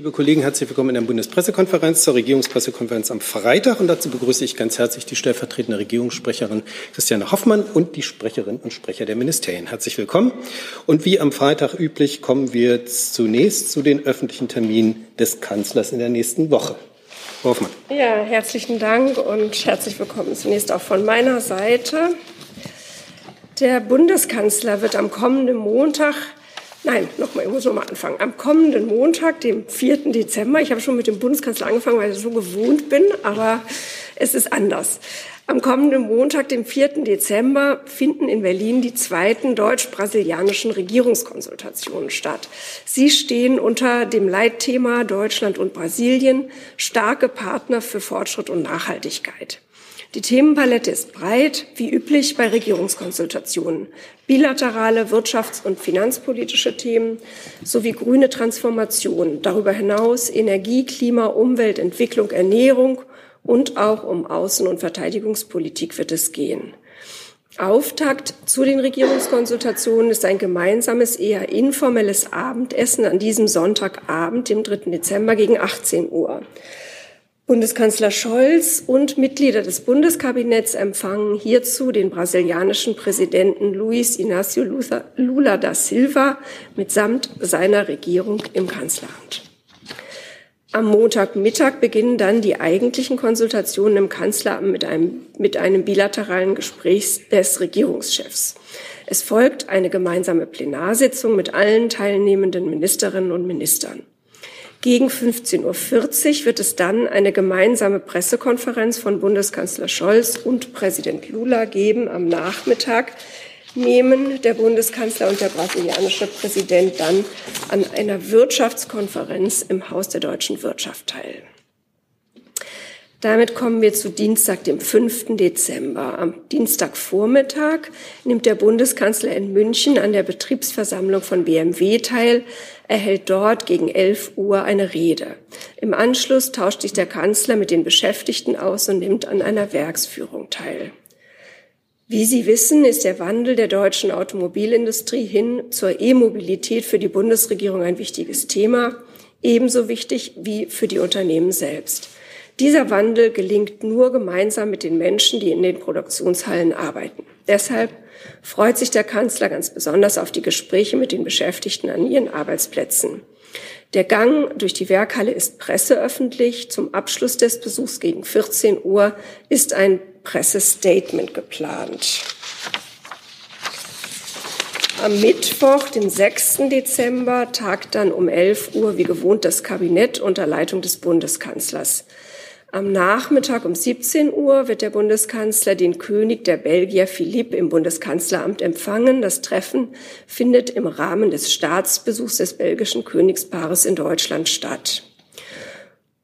Liebe Kollegen, herzlich willkommen in der Bundespressekonferenz zur Regierungspressekonferenz am Freitag. Und dazu begrüße ich ganz herzlich die stellvertretende Regierungssprecherin Christiane Hoffmann und die Sprecherinnen und Sprecher der Ministerien. Herzlich willkommen. Und wie am Freitag üblich kommen wir zunächst zu den öffentlichen Terminen des Kanzlers in der nächsten Woche. Frau Hoffmann. Ja, herzlichen Dank und herzlich willkommen zunächst auch von meiner Seite. Der Bundeskanzler wird am kommenden Montag Nein, nochmal, ich muss nochmal anfangen. Am kommenden Montag, dem 4. Dezember, ich habe schon mit dem Bundeskanzler angefangen, weil ich so gewohnt bin, aber es ist anders. Am kommenden Montag, dem 4. Dezember, finden in Berlin die zweiten deutsch-brasilianischen Regierungskonsultationen statt. Sie stehen unter dem Leitthema Deutschland und Brasilien, starke Partner für Fortschritt und Nachhaltigkeit. Die Themenpalette ist breit, wie üblich bei Regierungskonsultationen. Bilaterale wirtschafts- und finanzpolitische Themen sowie grüne Transformation. Darüber hinaus Energie, Klima, Umwelt, Entwicklung, Ernährung und auch um Außen- und Verteidigungspolitik wird es gehen. Auftakt zu den Regierungskonsultationen ist ein gemeinsames, eher informelles Abendessen an diesem Sonntagabend, dem 3. Dezember gegen 18 Uhr. Bundeskanzler Scholz und Mitglieder des Bundeskabinetts empfangen hierzu den brasilianischen Präsidenten Luiz Inácio Lula da Silva mitsamt seiner Regierung im Kanzleramt. Am Montagmittag beginnen dann die eigentlichen Konsultationen im Kanzleramt mit einem, mit einem bilateralen Gespräch des Regierungschefs. Es folgt eine gemeinsame Plenarsitzung mit allen teilnehmenden Ministerinnen und Ministern. Gegen 15.40 Uhr wird es dann eine gemeinsame Pressekonferenz von Bundeskanzler Scholz und Präsident Lula geben. Am Nachmittag nehmen der Bundeskanzler und der brasilianische Präsident dann an einer Wirtschaftskonferenz im Haus der deutschen Wirtschaft teil. Damit kommen wir zu Dienstag, dem 5. Dezember. Am Dienstagvormittag nimmt der Bundeskanzler in München an der Betriebsversammlung von BMW teil, erhält dort gegen 11 Uhr eine Rede. Im Anschluss tauscht sich der Kanzler mit den Beschäftigten aus und nimmt an einer Werksführung teil. Wie Sie wissen, ist der Wandel der deutschen Automobilindustrie hin zur E-Mobilität für die Bundesregierung ein wichtiges Thema, ebenso wichtig wie für die Unternehmen selbst. Dieser Wandel gelingt nur gemeinsam mit den Menschen, die in den Produktionshallen arbeiten. Deshalb freut sich der Kanzler ganz besonders auf die Gespräche mit den Beschäftigten an ihren Arbeitsplätzen. Der Gang durch die Werkhalle ist presseöffentlich. Zum Abschluss des Besuchs gegen 14 Uhr ist ein Pressestatement geplant. Am Mittwoch, den 6. Dezember, tagt dann um 11 Uhr wie gewohnt das Kabinett unter Leitung des Bundeskanzlers. Am Nachmittag um 17 Uhr wird der Bundeskanzler den König der Belgier Philippe im Bundeskanzleramt empfangen. Das Treffen findet im Rahmen des Staatsbesuchs des belgischen Königspaares in Deutschland statt.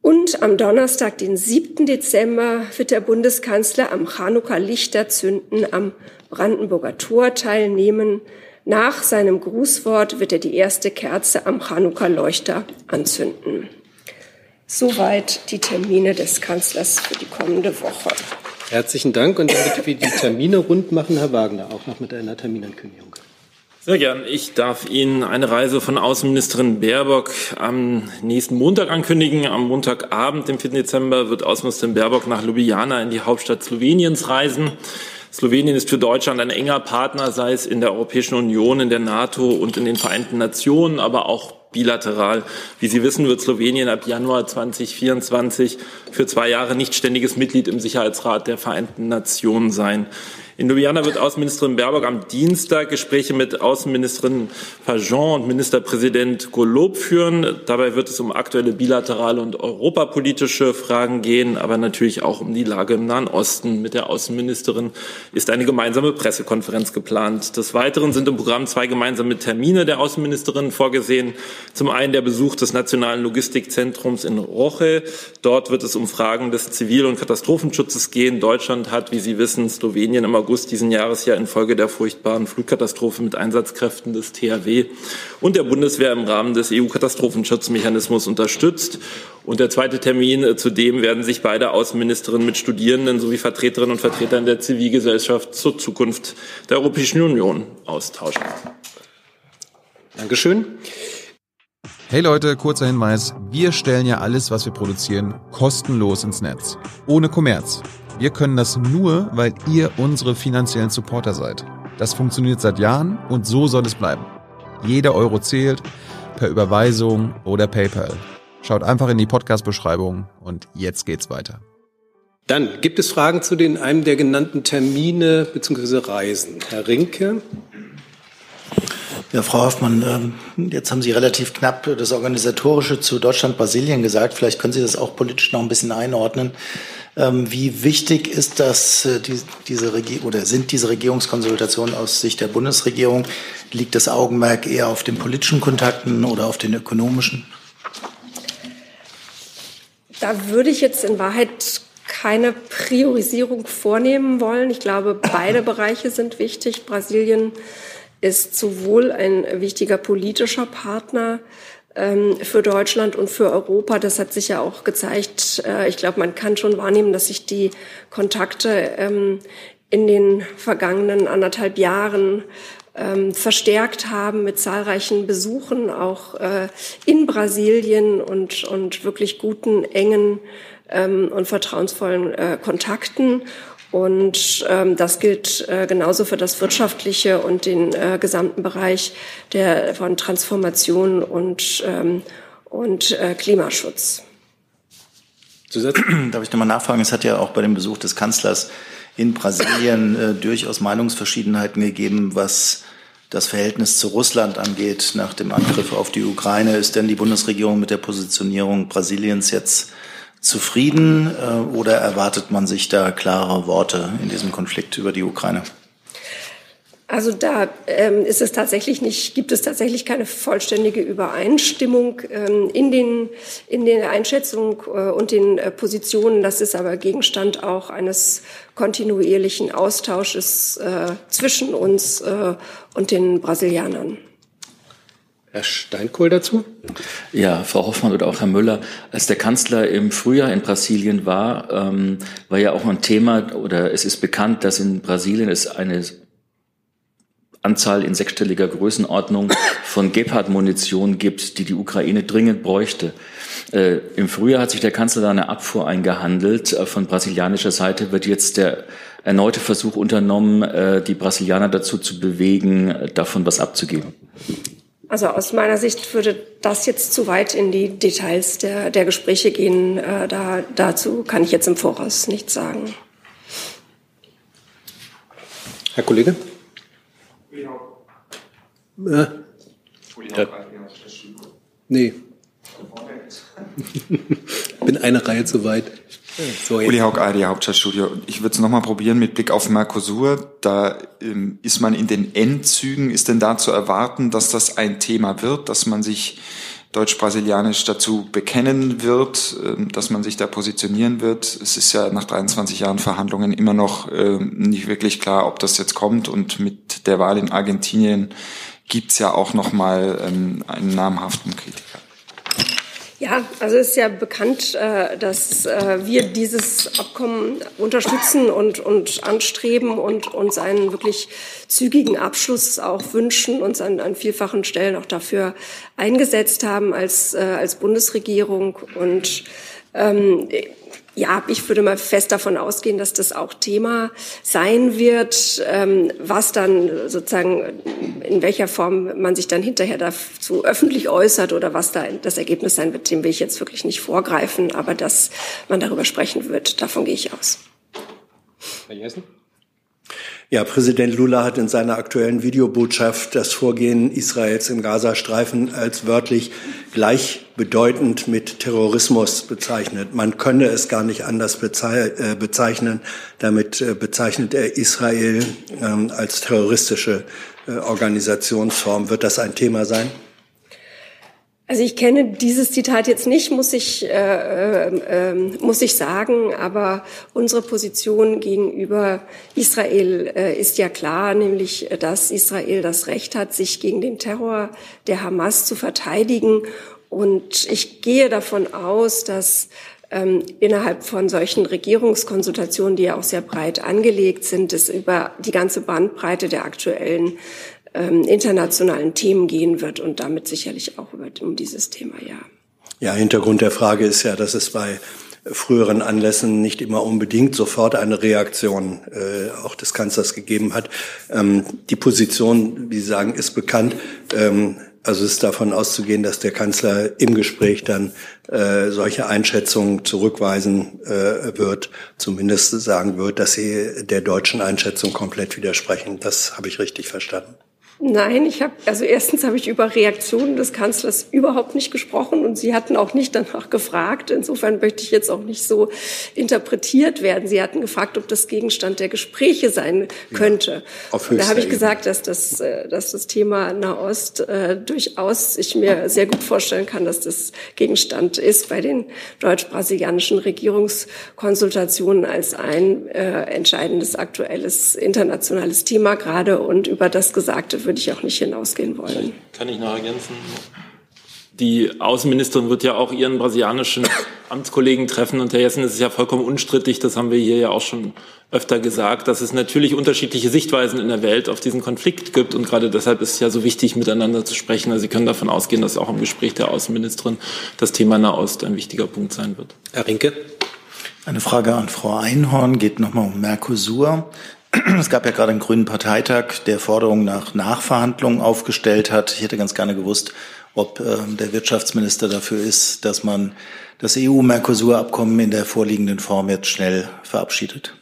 Und am Donnerstag, den 7. Dezember, wird der Bundeskanzler am Chanukka-Lichterzünden am Brandenburger Tor teilnehmen. Nach seinem Grußwort wird er die erste Kerze am Chanukka-Leuchter anzünden. Soweit die Termine des Kanzlers für die kommende Woche. Herzlichen Dank. Und damit wir die Termine rund machen, Herr Wagner, auch noch mit einer Terminankündigung. Sehr gern. Ich darf Ihnen eine Reise von Außenministerin Baerbock am nächsten Montag ankündigen. Am Montagabend, dem 4. Dezember, wird Außenministerin Baerbock nach Ljubljana in die Hauptstadt Sloweniens reisen. Slowenien ist für Deutschland ein enger Partner, sei es in der Europäischen Union, in der NATO und in den Vereinten Nationen, aber auch bilateral. Wie Sie wissen, wird Slowenien ab Januar 2024 für zwei Jahre nicht ständiges Mitglied im Sicherheitsrat der Vereinten Nationen sein. In Ljubljana wird Außenministerin Baerbock am Dienstag Gespräche mit Außenministerin Fajon und Ministerpräsident Golob führen. Dabei wird es um aktuelle bilaterale und europapolitische Fragen gehen, aber natürlich auch um die Lage im Nahen Osten. Mit der Außenministerin ist eine gemeinsame Pressekonferenz geplant. Des Weiteren sind im Programm zwei gemeinsame Termine der Außenministerin vorgesehen. Zum einen der Besuch des Nationalen Logistikzentrums in Roche. Dort wird es um Fragen des Zivil- und Katastrophenschutzes gehen. Deutschland hat, wie Sie wissen, Slowenien im August diesen Jahres ja infolge der furchtbaren Flutkatastrophe mit Einsatzkräften des THW und der Bundeswehr im Rahmen des EU-Katastrophenschutzmechanismus unterstützt. Und der zweite Termin, äh, zudem werden sich beide Außenministerinnen mit Studierenden sowie Vertreterinnen und Vertretern der Zivilgesellschaft zur Zukunft der Europäischen Union austauschen. Dankeschön. Hey Leute, kurzer Hinweis. Wir stellen ja alles, was wir produzieren, kostenlos ins Netz. Ohne Kommerz. Wir können das nur, weil ihr unsere finanziellen Supporter seid. Das funktioniert seit Jahren und so soll es bleiben. Jeder Euro zählt, per Überweisung oder PayPal. Schaut einfach in die Podcast-Beschreibung und jetzt geht's weiter. Dann gibt es Fragen zu den einem der genannten Termine bzw. Reisen. Herr Rinke. Ja, Frau Hoffmann, ähm, jetzt haben Sie relativ knapp das Organisatorische zu Deutschland-Brasilien gesagt. Vielleicht können Sie das auch politisch noch ein bisschen einordnen. Ähm, wie wichtig ist das, äh, diese Regierung oder sind diese Regierungskonsultationen aus Sicht der Bundesregierung? Liegt das Augenmerk eher auf den politischen Kontakten oder auf den ökonomischen? Da würde ich jetzt in Wahrheit keine Priorisierung vornehmen wollen. Ich glaube, beide Bereiche sind wichtig. Brasilien ist sowohl ein wichtiger politischer Partner ähm, für Deutschland und für Europa. Das hat sich ja auch gezeigt. Äh, ich glaube, man kann schon wahrnehmen, dass sich die Kontakte ähm, in den vergangenen anderthalb Jahren ähm, verstärkt haben mit zahlreichen Besuchen auch äh, in Brasilien und, und wirklich guten, engen und vertrauensvollen äh, Kontakten. Und ähm, das gilt äh, genauso für das wirtschaftliche und den äh, gesamten Bereich der, von Transformation und, ähm, und äh, Klimaschutz. Darf ich nochmal nachfragen? Es hat ja auch bei dem Besuch des Kanzlers in Brasilien äh, durchaus Meinungsverschiedenheiten gegeben, was das Verhältnis zu Russland angeht nach dem Angriff auf die Ukraine. Ist denn die Bundesregierung mit der Positionierung Brasiliens jetzt zufrieden äh, oder erwartet man sich da klare Worte in diesem Konflikt über die Ukraine? Also da ähm, ist es tatsächlich nicht, gibt es tatsächlich keine vollständige Übereinstimmung ähm, in den in der Einschätzung äh, und den äh, Positionen. Das ist aber Gegenstand auch eines kontinuierlichen Austausches äh, zwischen uns äh, und den Brasilianern. Herr Steinkohl dazu? Ja, Frau Hoffmann oder auch Herr Müller, als der Kanzler im Frühjahr in Brasilien war, ähm, war ja auch ein Thema oder es ist bekannt, dass in Brasilien es eine Anzahl in sechsstelliger Größenordnung von Gepard-Munition gibt, die die Ukraine dringend bräuchte. Äh, Im Frühjahr hat sich der Kanzler da eine Abfuhr eingehandelt. Äh, von brasilianischer Seite wird jetzt der erneute Versuch unternommen, äh, die Brasilianer dazu zu bewegen, äh, davon was abzugeben. Also aus meiner Sicht würde das jetzt zu weit in die Details der, der Gespräche gehen. Äh, da, dazu kann ich jetzt im Voraus nichts sagen. Herr Kollege? Äh, ja. Nee. Bin eine Reihe zu weit. So, Uli Haug, ARD Hauptstadtstudio. Ich würde es nochmal probieren mit Blick auf Mercosur. Da ähm, ist man in den Endzügen. Ist denn da zu erwarten, dass das ein Thema wird, dass man sich deutsch-brasilianisch dazu bekennen wird, ähm, dass man sich da positionieren wird? Es ist ja nach 23 Jahren Verhandlungen immer noch ähm, nicht wirklich klar, ob das jetzt kommt. Und mit der Wahl in Argentinien gibt's ja auch nochmal ähm, einen namhaften Kritiker. Ja, also es ist ja bekannt, äh, dass äh, wir dieses Abkommen unterstützen und, und anstreben und uns einen wirklich zügigen Abschluss auch wünschen, uns an, an vielfachen Stellen auch dafür eingesetzt haben als, äh, als Bundesregierung. Und ähm, ja, ich würde mal fest davon ausgehen, dass das auch Thema sein wird, ähm, was dann sozusagen, in welcher Form man sich dann hinterher dazu öffentlich äußert oder was da das Ergebnis sein wird, dem will ich jetzt wirklich nicht vorgreifen, aber dass man darüber sprechen wird, davon gehe ich aus. Herr Jessen? Ja, Präsident Lula hat in seiner aktuellen Videobotschaft das Vorgehen Israels im Gazastreifen als wörtlich gleichbedeutend mit Terrorismus bezeichnet. Man könne es gar nicht anders äh, bezeichnen. Damit äh, bezeichnet er Israel ähm, als terroristische äh, Organisationsform. Wird das ein Thema sein? Also ich kenne dieses Zitat jetzt nicht, muss ich, äh, äh, muss ich sagen, aber unsere Position gegenüber Israel äh, ist ja klar, nämlich, dass Israel das Recht hat, sich gegen den Terror der Hamas zu verteidigen. Und ich gehe davon aus, dass ähm, innerhalb von solchen Regierungskonsultationen, die ja auch sehr breit angelegt sind, es über die ganze Bandbreite der aktuellen ähm, internationalen Themen gehen wird und damit sicherlich auch über, um dieses Thema, ja. Ja, Hintergrund der Frage ist ja, dass es bei früheren Anlässen nicht immer unbedingt sofort eine Reaktion äh, auch des Kanzlers gegeben hat. Ähm, die Position, wie Sie sagen, ist bekannt. Ähm, also es ist davon auszugehen, dass der Kanzler im Gespräch dann äh, solche Einschätzungen zurückweisen äh, wird, zumindest sagen wird, dass sie der deutschen Einschätzung komplett widersprechen. Das habe ich richtig verstanden. Nein, ich habe also erstens habe ich über Reaktionen des Kanzlers überhaupt nicht gesprochen und Sie hatten auch nicht danach gefragt. Insofern möchte ich jetzt auch nicht so interpretiert werden. Sie hatten gefragt, ob das Gegenstand der Gespräche sein könnte. Ja, da habe ich gesagt, dass das, äh, dass das Thema Nahost äh, durchaus ich mir sehr gut vorstellen kann, dass das Gegenstand ist bei den deutsch-brasilianischen Regierungskonsultationen als ein äh, entscheidendes aktuelles internationales Thema gerade und über das Gesagte würde ich auch nicht hinausgehen wollen. Kann ich noch ergänzen? Die Außenministerin wird ja auch ihren brasilianischen Amtskollegen treffen und Herr Jessen ist es ja vollkommen unstrittig, das haben wir hier ja auch schon öfter gesagt, dass es natürlich unterschiedliche Sichtweisen in der Welt auf diesen Konflikt gibt und gerade deshalb ist es ja so wichtig, miteinander zu sprechen. Also Sie können davon ausgehen, dass auch im Gespräch der Außenministerin das Thema Nahost ein wichtiger Punkt sein wird. Herr Rinke. Eine Frage an Frau Einhorn geht nochmal um Mercosur. Es gab ja gerade einen grünen Parteitag, der Forderungen nach Nachverhandlungen aufgestellt hat. Ich hätte ganz gerne gewusst, ob äh, der Wirtschaftsminister dafür ist, dass man das EU-Mercosur-Abkommen in der vorliegenden Form jetzt schnell verabschiedet.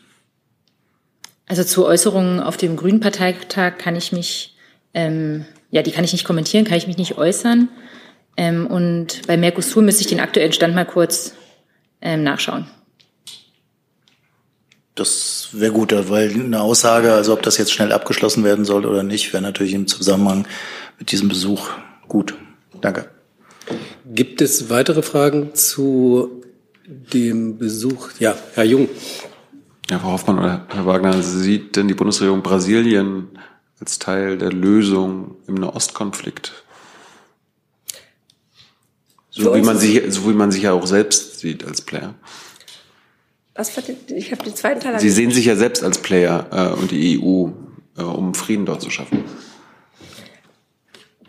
Also zu Äußerungen auf dem Grünen Parteitag kann ich mich, ähm, ja, die kann ich nicht kommentieren, kann ich mich nicht äußern. Ähm, und bei Mercosur müsste ich den aktuellen Stand mal kurz ähm, nachschauen. Das wäre gut, weil eine Aussage, also ob das jetzt schnell abgeschlossen werden soll oder nicht, wäre natürlich im Zusammenhang mit diesem Besuch gut. Danke. Gibt es weitere Fragen zu dem Besuch? Ja, Herr Jung. Ja, Frau Hoffmann oder Herr Wagner, sieht denn die Bundesregierung Brasilien als Teil der Lösung im Nahostkonflikt? So wie man sich, so wie man sich ja auch selbst sieht als Player. Was ich habe den zweiten Teil. Sie sehen sich ja selbst als Player äh, und die EU, äh, um Frieden dort zu schaffen.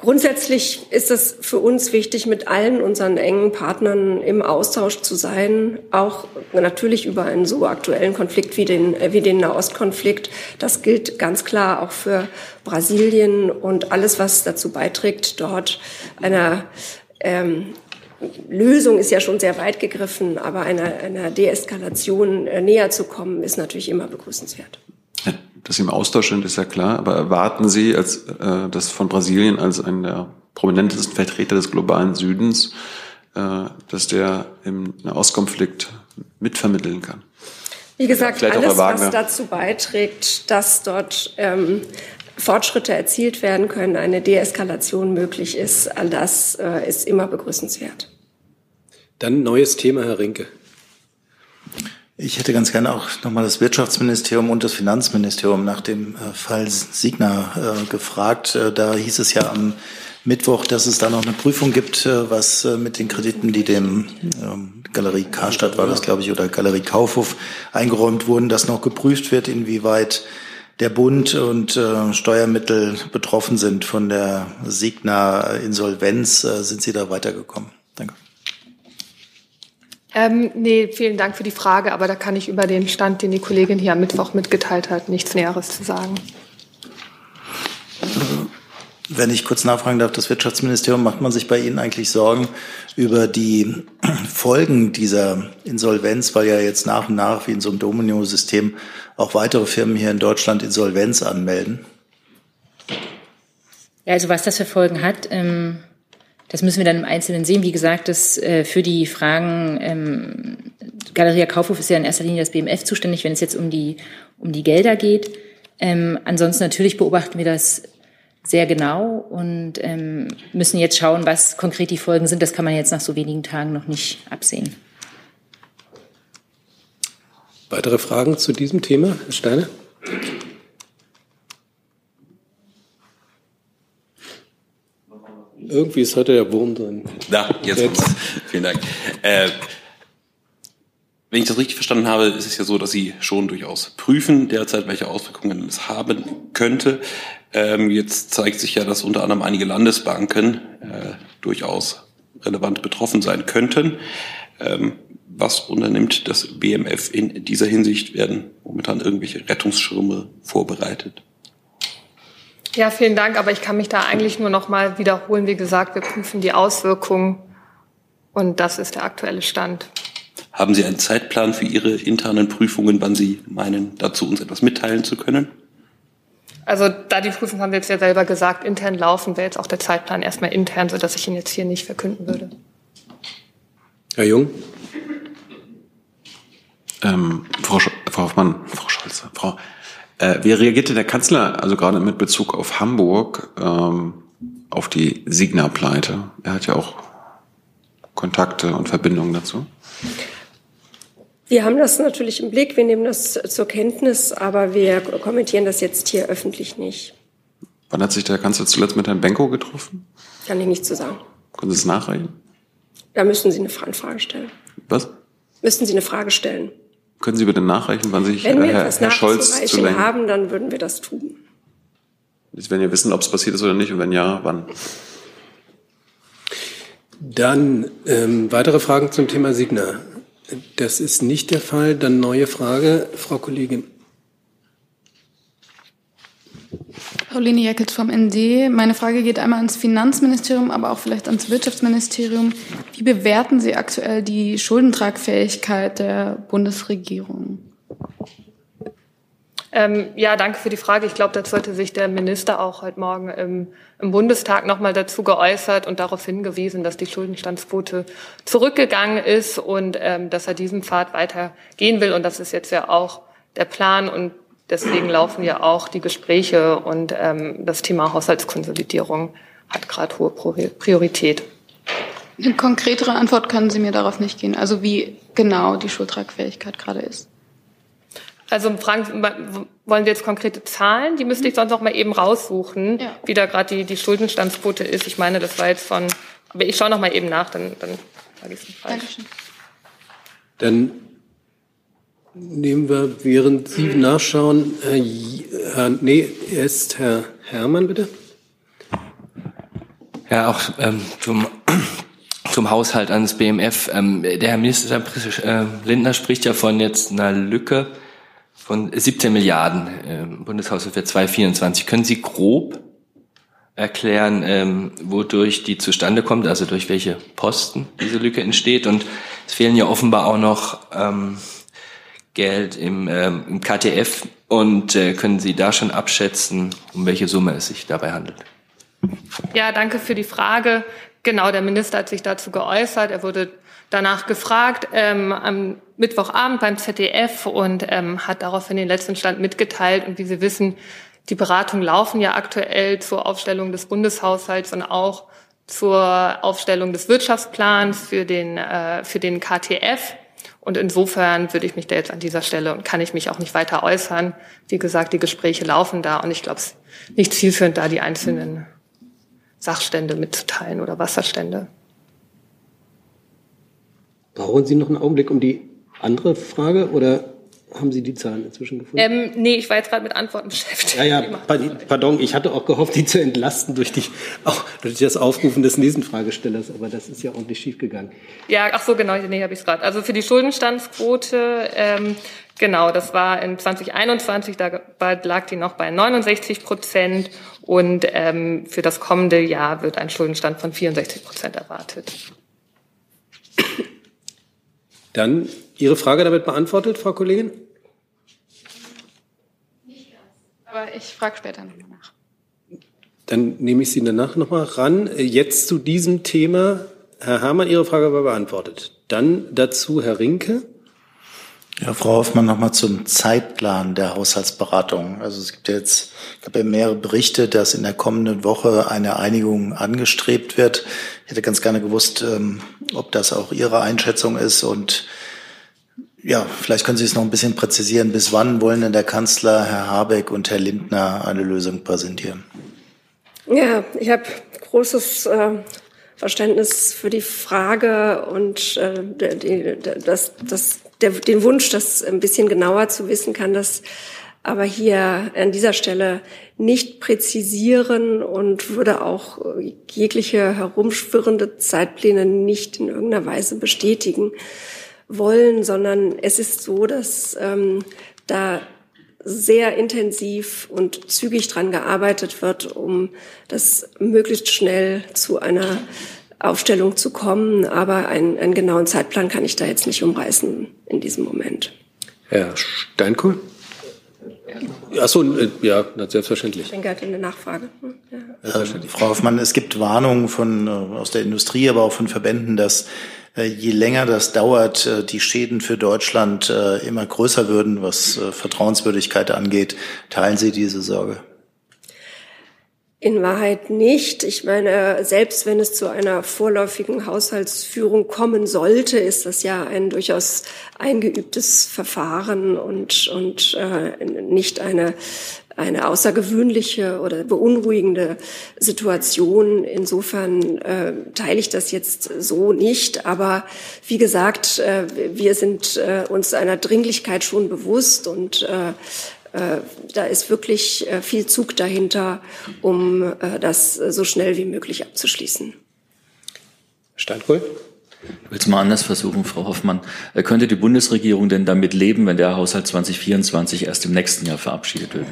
Grundsätzlich ist es für uns wichtig, mit allen unseren engen Partnern im Austausch zu sein, auch natürlich über einen so aktuellen Konflikt wie den, äh, wie den Nahostkonflikt. Das gilt ganz klar auch für Brasilien und alles, was dazu beiträgt, dort einer ähm, Lösung ist ja schon sehr weit gegriffen, aber einer, einer Deeskalation äh, näher zu kommen, ist natürlich immer begrüßenswert. Dass Sie im Austausch sind, ist ja klar, aber erwarten Sie als, äh, das von Brasilien als einen der prominentesten Vertreter des globalen Südens, äh, dass der im Nahostkonflikt mitvermitteln kann? Wie gesagt, alles, was dazu beiträgt, dass dort ähm, Fortschritte erzielt werden können, eine Deeskalation möglich ist, all das äh, ist immer begrüßenswert. Dann neues Thema, Herr Rinke. Ich hätte ganz gerne auch nochmal das Wirtschaftsministerium und das Finanzministerium nach dem äh, Fall Signa äh, gefragt. Äh, da hieß es ja am Mittwoch, dass es da noch eine Prüfung gibt, äh, was mit den Krediten, die dem ähm, Galerie Karstadt war das, glaube ich, oder Galerie Kaufhof eingeräumt wurden, dass noch geprüft wird, inwieweit der Bund und äh, Steuermittel betroffen sind von der Signa-Insolvenz. Äh, sind Sie da weitergekommen? Danke. Ähm, nee, vielen Dank für die Frage, aber da kann ich über den Stand, den die Kollegin hier am Mittwoch mitgeteilt hat, nichts Näheres zu sagen. Wenn ich kurz nachfragen darf, das Wirtschaftsministerium, macht man sich bei Ihnen eigentlich Sorgen über die Folgen dieser Insolvenz, weil ja jetzt nach und nach wie in so einem Domino-System auch weitere Firmen hier in Deutschland Insolvenz anmelden? Ja, also was das für Folgen hat, ähm, das müssen wir dann im Einzelnen sehen. Wie gesagt, das äh, für die Fragen ähm, Galeria Kaufhof ist ja in erster Linie das BMF zuständig, wenn es jetzt um die um die Gelder geht. Ähm, ansonsten natürlich beobachten wir das sehr genau und ähm, müssen jetzt schauen, was konkret die Folgen sind. Das kann man jetzt nach so wenigen Tagen noch nicht absehen. Weitere Fragen zu diesem Thema, Herr Steiner? Irgendwie ist heute der Wurm drin. Da, jetzt. jetzt. Vielen Dank. Äh, wenn ich das richtig verstanden habe, ist es ja so, dass Sie schon durchaus prüfen derzeit, welche Auswirkungen es haben könnte. Ähm, jetzt zeigt sich ja, dass unter anderem einige Landesbanken äh, durchaus relevant betroffen sein könnten. Ähm, was unternimmt das BMF in dieser Hinsicht? Werden momentan irgendwelche Rettungsschirme vorbereitet? Ja, vielen Dank. Aber ich kann mich da eigentlich nur noch mal wiederholen. Wie gesagt, wir prüfen die Auswirkungen und das ist der aktuelle Stand. Haben Sie einen Zeitplan für Ihre internen Prüfungen, wann Sie meinen, dazu uns etwas mitteilen zu können? Also da die Prüfungen haben Sie jetzt ja selber gesagt, intern laufen, wäre jetzt auch der Zeitplan erstmal intern, sodass ich ihn jetzt hier nicht verkünden würde. Herr Jung? Ähm, Frau, Sch Frau Hoffmann, Frau Scholz, Frau, äh, wie reagierte der Kanzler, also gerade mit Bezug auf Hamburg, ähm, auf die Signa-Pleite? Er hat ja auch Kontakte und Verbindungen dazu. Wir haben das natürlich im Blick, wir nehmen das zur Kenntnis, aber wir kommentieren das jetzt hier öffentlich nicht. Wann hat sich der Kanzler zuletzt mit Herrn Benko getroffen? Kann ich nicht zu sagen. Können Sie es nachreichen? Da müssen Sie eine Frage stellen. Was? Müssten Sie eine Frage stellen. Können Sie bitte nachreichen, wann sich Wenn wir Herr, etwas Herr Scholz zu nachzureichen haben, dann würden wir das tun. Sie werden ja wissen, ob es passiert ist oder nicht und wenn ja, wann. Dann ähm, weitere Fragen zum Thema Signa. Das ist nicht der Fall. Dann neue Frage, Frau Kollegin. Pauline Jeckels vom ND. Meine Frage geht einmal ans Finanzministerium, aber auch vielleicht ans Wirtschaftsministerium. Wie bewerten Sie aktuell die Schuldentragfähigkeit der Bundesregierung? Ähm, ja, danke für die Frage. Ich glaube, dazu sollte sich der Minister auch heute Morgen im, im Bundestag nochmal dazu geäußert und darauf hingewiesen, dass die Schuldenstandsquote zurückgegangen ist und ähm, dass er diesen Pfad weitergehen will. Und das ist jetzt ja auch der Plan und deswegen laufen ja auch die Gespräche und ähm, das Thema Haushaltskonsolidierung hat gerade hohe Priorität. Eine konkretere Antwort können Sie mir darauf nicht geben, also wie genau die Schultragfähigkeit gerade ist. Also fragen, wollen wir jetzt konkrete Zahlen? Die müsste ich sonst noch mal eben raussuchen, ja. wie da gerade die, die Schuldenstandsquote ist. Ich meine, das war jetzt von, aber ich schaue noch mal eben nach, dann, dann sage ich es nicht falsch. Dankeschön. Dann nehmen wir, während Sie nachschauen, Herr, Herr nee, erst Herr Herrmann, bitte. Ja, auch ähm, zum, zum Haushalt ans BMF. Ähm, der Herr Minister äh, Lindner spricht ja von jetzt einer Lücke von 17 Milliarden im Bundeshaushalt für 2024. Können Sie grob erklären, ähm, wodurch die zustande kommt, also durch welche Posten diese Lücke entsteht? Und es fehlen ja offenbar auch noch ähm, Geld im, ähm, im KTF. Und äh, können Sie da schon abschätzen, um welche Summe es sich dabei handelt? Ja, danke für die Frage. Genau, der Minister hat sich dazu geäußert. Er wurde danach gefragt ähm, am Mittwochabend beim ZDF und ähm, hat daraufhin den letzten Stand mitgeteilt. Und wie Sie wissen, die Beratungen laufen ja aktuell zur Aufstellung des Bundeshaushalts und auch zur Aufstellung des Wirtschaftsplans für den, äh, für den KTF. Und insofern würde ich mich da jetzt an dieser Stelle und kann ich mich auch nicht weiter äußern. Wie gesagt, die Gespräche laufen da und ich glaube, es ist nicht zielführend, da die einzelnen Sachstände mitzuteilen oder Wasserstände. Brauchen Sie noch einen Augenblick um die andere Frage oder haben Sie die Zahlen inzwischen gefunden? Ähm, nee, ich war jetzt gerade mit Antworten beschäftigt. Ja, ja, pardon, ich hatte auch gehofft, die zu entlasten durch, die, auch durch das Aufrufen des nächsten Fragestellers, aber das ist ja ordentlich schiefgegangen. Ja, ach so, genau, nee, habe ich es gerade. Also für die Schuldenstandsquote, ähm, genau, das war in 2021, da lag die noch bei 69 Prozent und ähm, für das kommende Jahr wird ein Schuldenstand von 64 Prozent erwartet. Dann Ihre Frage damit beantwortet, Frau Kollegin? Nicht ganz, aber ich frage später nochmal nach. Dann nehme ich Sie danach nochmal ran. Jetzt zu diesem Thema. Herr Hamann, Ihre Frage war beantwortet. Dann dazu Herr Rinke. Ja, Frau Hoffmann, nochmal zum Zeitplan der Haushaltsberatung. Also es gibt jetzt, ich habe ja mehrere Berichte, dass in der kommenden Woche eine Einigung angestrebt wird. Ich hätte ganz gerne gewusst, ähm, ob das auch Ihre Einschätzung ist und ja, vielleicht können Sie es noch ein bisschen präzisieren. Bis wann wollen denn der Kanzler, Herr Habeck und Herr Lindner eine Lösung präsentieren? Ja, ich habe großes äh, Verständnis für die Frage und äh, die, das, das der, den Wunsch, das ein bisschen genauer zu wissen, kann das aber hier an dieser Stelle nicht präzisieren und würde auch jegliche herumschwirrende Zeitpläne nicht in irgendeiner Weise bestätigen wollen, sondern es ist so, dass ähm, da sehr intensiv und zügig dran gearbeitet wird, um das möglichst schnell zu einer Aufstellung zu kommen. Aber einen, einen genauen Zeitplan kann ich da jetzt nicht umreißen in diesem Moment. Herr Steinkohl? Ach so, äh, ja, selbstverständlich. Ich denke, er hat eine Nachfrage. Ja. Äh, Frau Hoffmann, es gibt Warnungen von, äh, aus der Industrie, aber auch von Verbänden, dass äh, je länger das dauert, äh, die Schäden für Deutschland äh, immer größer würden, was Vertrauenswürdigkeit angeht. Teilen Sie diese Sorge? In Wahrheit nicht. Ich meine, selbst wenn es zu einer vorläufigen Haushaltsführung kommen sollte, ist das ja ein durchaus eingeübtes Verfahren und, und äh, nicht eine eine außergewöhnliche oder beunruhigende Situation. Insofern äh, teile ich das jetzt so nicht. Aber wie gesagt, äh, wir sind äh, uns einer Dringlichkeit schon bewusst und äh, äh da ist wirklich äh, viel Zug dahinter, um äh, das so schnell wie möglich abzuschließen. Steinkohl? Ich will es mal anders versuchen, Frau Hoffmann. Könnte die Bundesregierung denn damit leben, wenn der Haushalt 2024 erst im nächsten Jahr verabschiedet wird?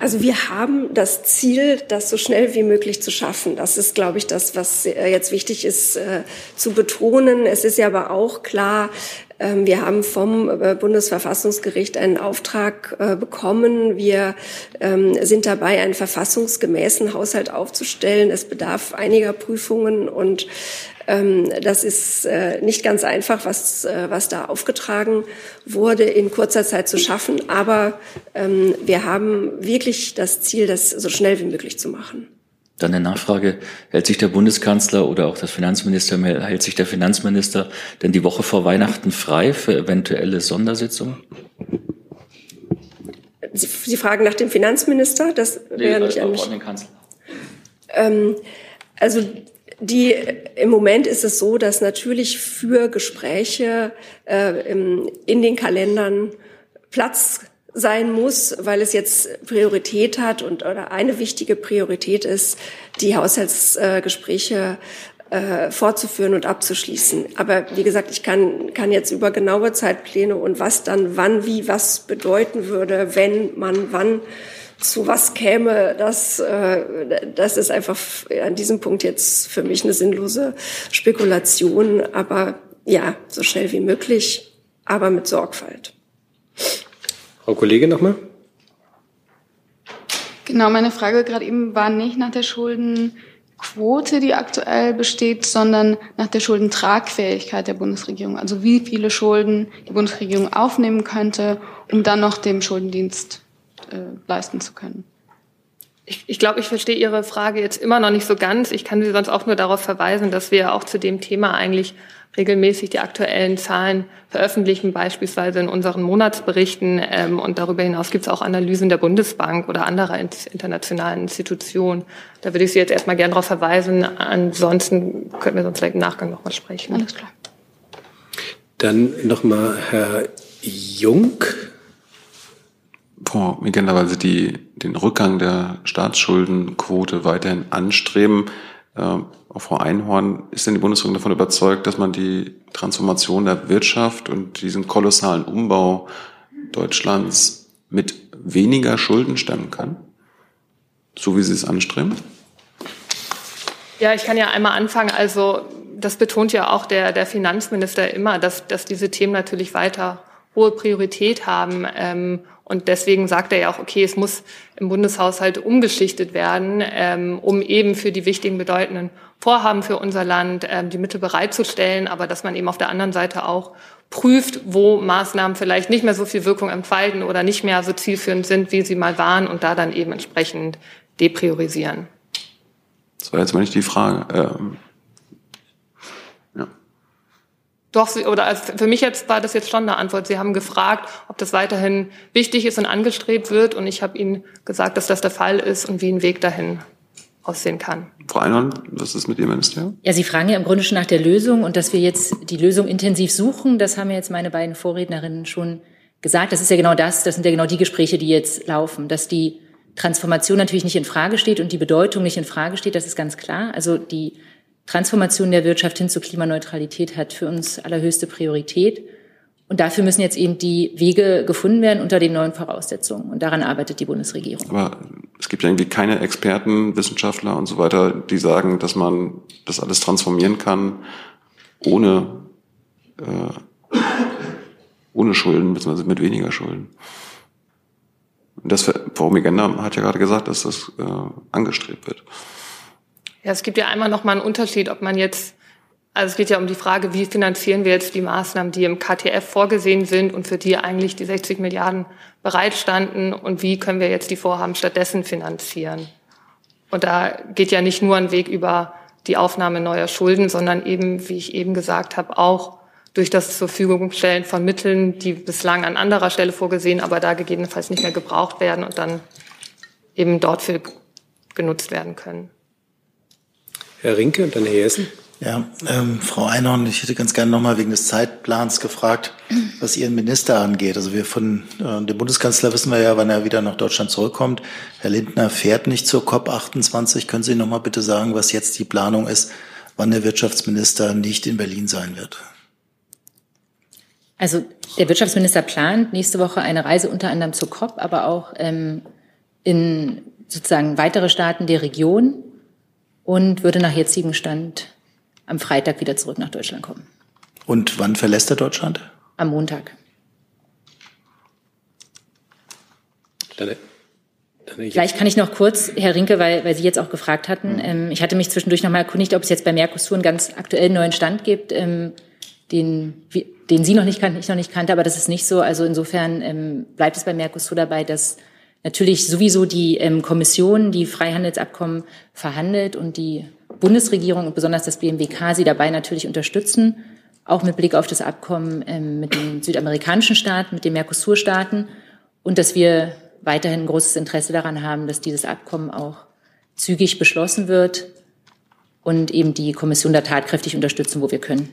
Also wir haben das Ziel, das so schnell wie möglich zu schaffen. Das ist, glaube ich, das, was äh, jetzt wichtig ist äh, zu betonen. Es ist ja aber auch klar, wir haben vom äh, Bundesverfassungsgericht einen Auftrag äh, bekommen. Wir ähm, sind dabei, einen verfassungsgemäßen Haushalt aufzustellen. Es bedarf einiger Prüfungen und ähm, das ist äh, nicht ganz einfach, was, was da aufgetragen wurde, in kurzer Zeit zu schaffen. Aber ähm, wir haben wirklich das Ziel, das so schnell wie möglich zu machen. Dann eine Nachfrage. Hält sich der Bundeskanzler oder auch das Finanzminister, hält sich der Finanzminister denn die Woche vor Weihnachten frei für eventuelle Sondersitzungen? Sie, Sie fragen nach dem Finanzminister? Das wäre nee, nicht an mich. Den Kanzler. Ähm, also die, Im Moment ist es so, dass natürlich für Gespräche äh, in den Kalendern Platz sein muss, weil es jetzt Priorität hat und oder eine wichtige Priorität ist, die Haushaltsgespräche äh, fortzuführen und abzuschließen. Aber wie gesagt, ich kann, kann jetzt über genaue Zeitpläne und was dann wann wie was bedeuten würde, wenn man wann zu was käme, das, äh, das ist einfach an diesem Punkt jetzt für mich eine sinnlose Spekulation. Aber ja, so schnell wie möglich, aber mit Sorgfalt. Frau Kollegin nochmal. Genau, meine Frage gerade eben war nicht nach der Schuldenquote, die aktuell besteht, sondern nach der Schuldentragfähigkeit der Bundesregierung. Also wie viele Schulden die Bundesregierung aufnehmen könnte, um dann noch dem Schuldendienst äh, leisten zu können. Ich, ich glaube, ich verstehe Ihre Frage jetzt immer noch nicht so ganz. Ich kann Sie sonst auch nur darauf verweisen, dass wir auch zu dem Thema eigentlich regelmäßig die aktuellen Zahlen veröffentlichen, beispielsweise in unseren Monatsberichten. Ähm, und darüber hinaus gibt es auch Analysen der Bundesbank oder anderer internationalen Institutionen. Da würde ich Sie jetzt erstmal gerne darauf verweisen. Ansonsten könnten wir sonst vielleicht im Nachgang noch mal sprechen. Alles klar. Dann nochmal Herr Jung. Weil Sie die, den Rückgang der Staatsschuldenquote weiterhin anstreben. Auch Frau Einhorn, ist denn die Bundesregierung davon überzeugt, dass man die Transformation der Wirtschaft und diesen kolossalen Umbau Deutschlands mit weniger Schulden stemmen kann? So wie Sie es anstreben? Ja, ich kann ja einmal anfangen. Also das betont ja auch der, der Finanzminister immer, dass, dass diese Themen natürlich weiter hohe Priorität haben. Ähm, und deswegen sagt er ja auch, okay, es muss im Bundeshaushalt umgeschichtet werden, ähm, um eben für die wichtigen, bedeutenden Vorhaben für unser Land ähm, die Mittel bereitzustellen, aber dass man eben auf der anderen Seite auch prüft, wo Maßnahmen vielleicht nicht mehr so viel Wirkung entfalten oder nicht mehr so zielführend sind, wie sie mal waren und da dann eben entsprechend depriorisieren. Das war jetzt mal nicht die Frage. Ähm Doch, oder für mich jetzt war das jetzt schon eine Antwort. Sie haben gefragt, ob das weiterhin wichtig ist und angestrebt wird. Und ich habe Ihnen gesagt, dass das der Fall ist und wie ein Weg dahin aussehen kann. Frau Einhorn, was ist mit Ihrem Ministerium? Ja, Sie fragen ja im Grunde schon nach der Lösung und dass wir jetzt die Lösung intensiv suchen. Das haben ja jetzt meine beiden Vorrednerinnen schon gesagt. Das ist ja genau das, das sind ja genau die Gespräche, die jetzt laufen, dass die Transformation natürlich nicht in Frage steht und die Bedeutung nicht in Frage steht, das ist ganz klar. Also die Transformation der Wirtschaft hin zur Klimaneutralität hat für uns allerhöchste Priorität. Und dafür müssen jetzt eben die Wege gefunden werden unter den neuen Voraussetzungen. Und daran arbeitet die Bundesregierung. Aber es gibt ja irgendwie keine Experten, Wissenschaftler und so weiter, die sagen, dass man das alles transformieren kann ohne, äh, ohne Schulden, beziehungsweise mit weniger Schulden. Das Forum Agenda hat ja gerade gesagt, dass das äh, angestrebt wird. Ja, es gibt ja einmal noch mal einen Unterschied, ob man jetzt, also es geht ja um die Frage, wie finanzieren wir jetzt die Maßnahmen, die im KTF vorgesehen sind und für die eigentlich die 60 Milliarden bereitstanden und wie können wir jetzt die Vorhaben stattdessen finanzieren. Und da geht ja nicht nur ein Weg über die Aufnahme neuer Schulden, sondern eben, wie ich eben gesagt habe, auch durch das zur Verfügung stellen von Mitteln, die bislang an anderer Stelle vorgesehen, aber da gegebenenfalls nicht mehr gebraucht werden und dann eben dort für genutzt werden können. Herr Rinke und dann Herr Jessen. Ja, ähm, Frau Einhorn, ich hätte ganz gerne nochmal wegen des Zeitplans gefragt, was Ihren Minister angeht. Also wir von äh, dem Bundeskanzler wissen wir ja, wann er wieder nach Deutschland zurückkommt. Herr Lindner fährt nicht zur COP28. Können Sie nochmal bitte sagen, was jetzt die Planung ist, wann der Wirtschaftsminister nicht in Berlin sein wird? Also der Wirtschaftsminister plant nächste Woche eine Reise unter anderem zur COP, aber auch ähm, in sozusagen weitere Staaten der Region und würde nach jetzigem Stand am Freitag wieder zurück nach Deutschland kommen. Und wann verlässt er Deutschland? Am Montag. Dann, dann Vielleicht kann ich noch kurz, Herr Rinke, weil, weil Sie jetzt auch gefragt hatten, mhm. ähm, ich hatte mich zwischendurch noch mal erkundigt, ob es jetzt bei Mercosur einen ganz aktuellen neuen Stand gibt. Ähm, den, den Sie noch nicht kannten, ich noch nicht kannte, aber das ist nicht so. Also insofern ähm, bleibt es bei Mercosur dabei, dass natürlich sowieso die ähm, Kommission die Freihandelsabkommen verhandelt und die Bundesregierung und besonders das BMWK sie dabei natürlich unterstützen, auch mit Blick auf das Abkommen ähm, mit den südamerikanischen Staaten, mit den Mercosur-Staaten und dass wir weiterhin ein großes Interesse daran haben, dass dieses Abkommen auch zügig beschlossen wird und eben die Kommission da tatkräftig unterstützen, wo wir können.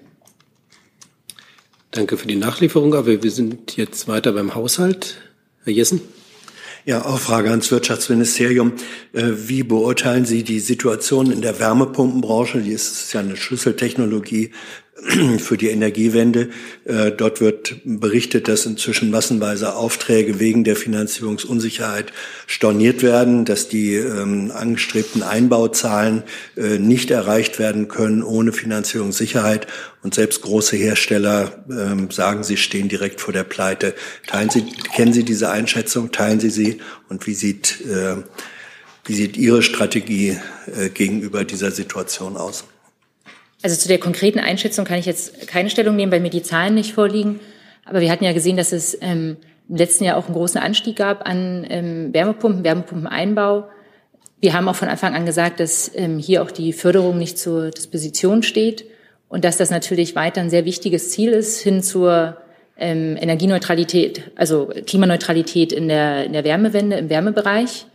Danke für die Nachlieferung, aber wir sind jetzt weiter beim Haushalt. Herr Jessen. Ja, auch Frage ans Wirtschaftsministerium. Äh, wie beurteilen Sie die Situation in der Wärmepumpenbranche? Die ist ja eine Schlüsseltechnologie für die Energiewende. Äh, dort wird berichtet, dass inzwischen massenweise Aufträge wegen der Finanzierungsunsicherheit storniert werden, dass die ähm, angestrebten Einbauzahlen äh, nicht erreicht werden können ohne Finanzierungssicherheit. Und selbst große Hersteller ähm, sagen, sie stehen direkt vor der Pleite. Teilen Sie, kennen Sie diese Einschätzung? Teilen Sie sie? Und wie sieht, äh, wie sieht Ihre Strategie gegenüber dieser Situation aus? Also zu der konkreten Einschätzung kann ich jetzt keine Stellung nehmen, weil mir die Zahlen nicht vorliegen. Aber wir hatten ja gesehen, dass es ähm, im letzten Jahr auch einen großen Anstieg gab an ähm, Wärmepumpen, Wärmepumpeneinbau. Wir haben auch von Anfang an gesagt, dass ähm, hier auch die Förderung nicht zur Disposition steht und dass das natürlich weiter ein sehr wichtiges Ziel ist hin zur ähm, Energieneutralität, also Klimaneutralität in der, in der Wärmewende, im Wärmebereich,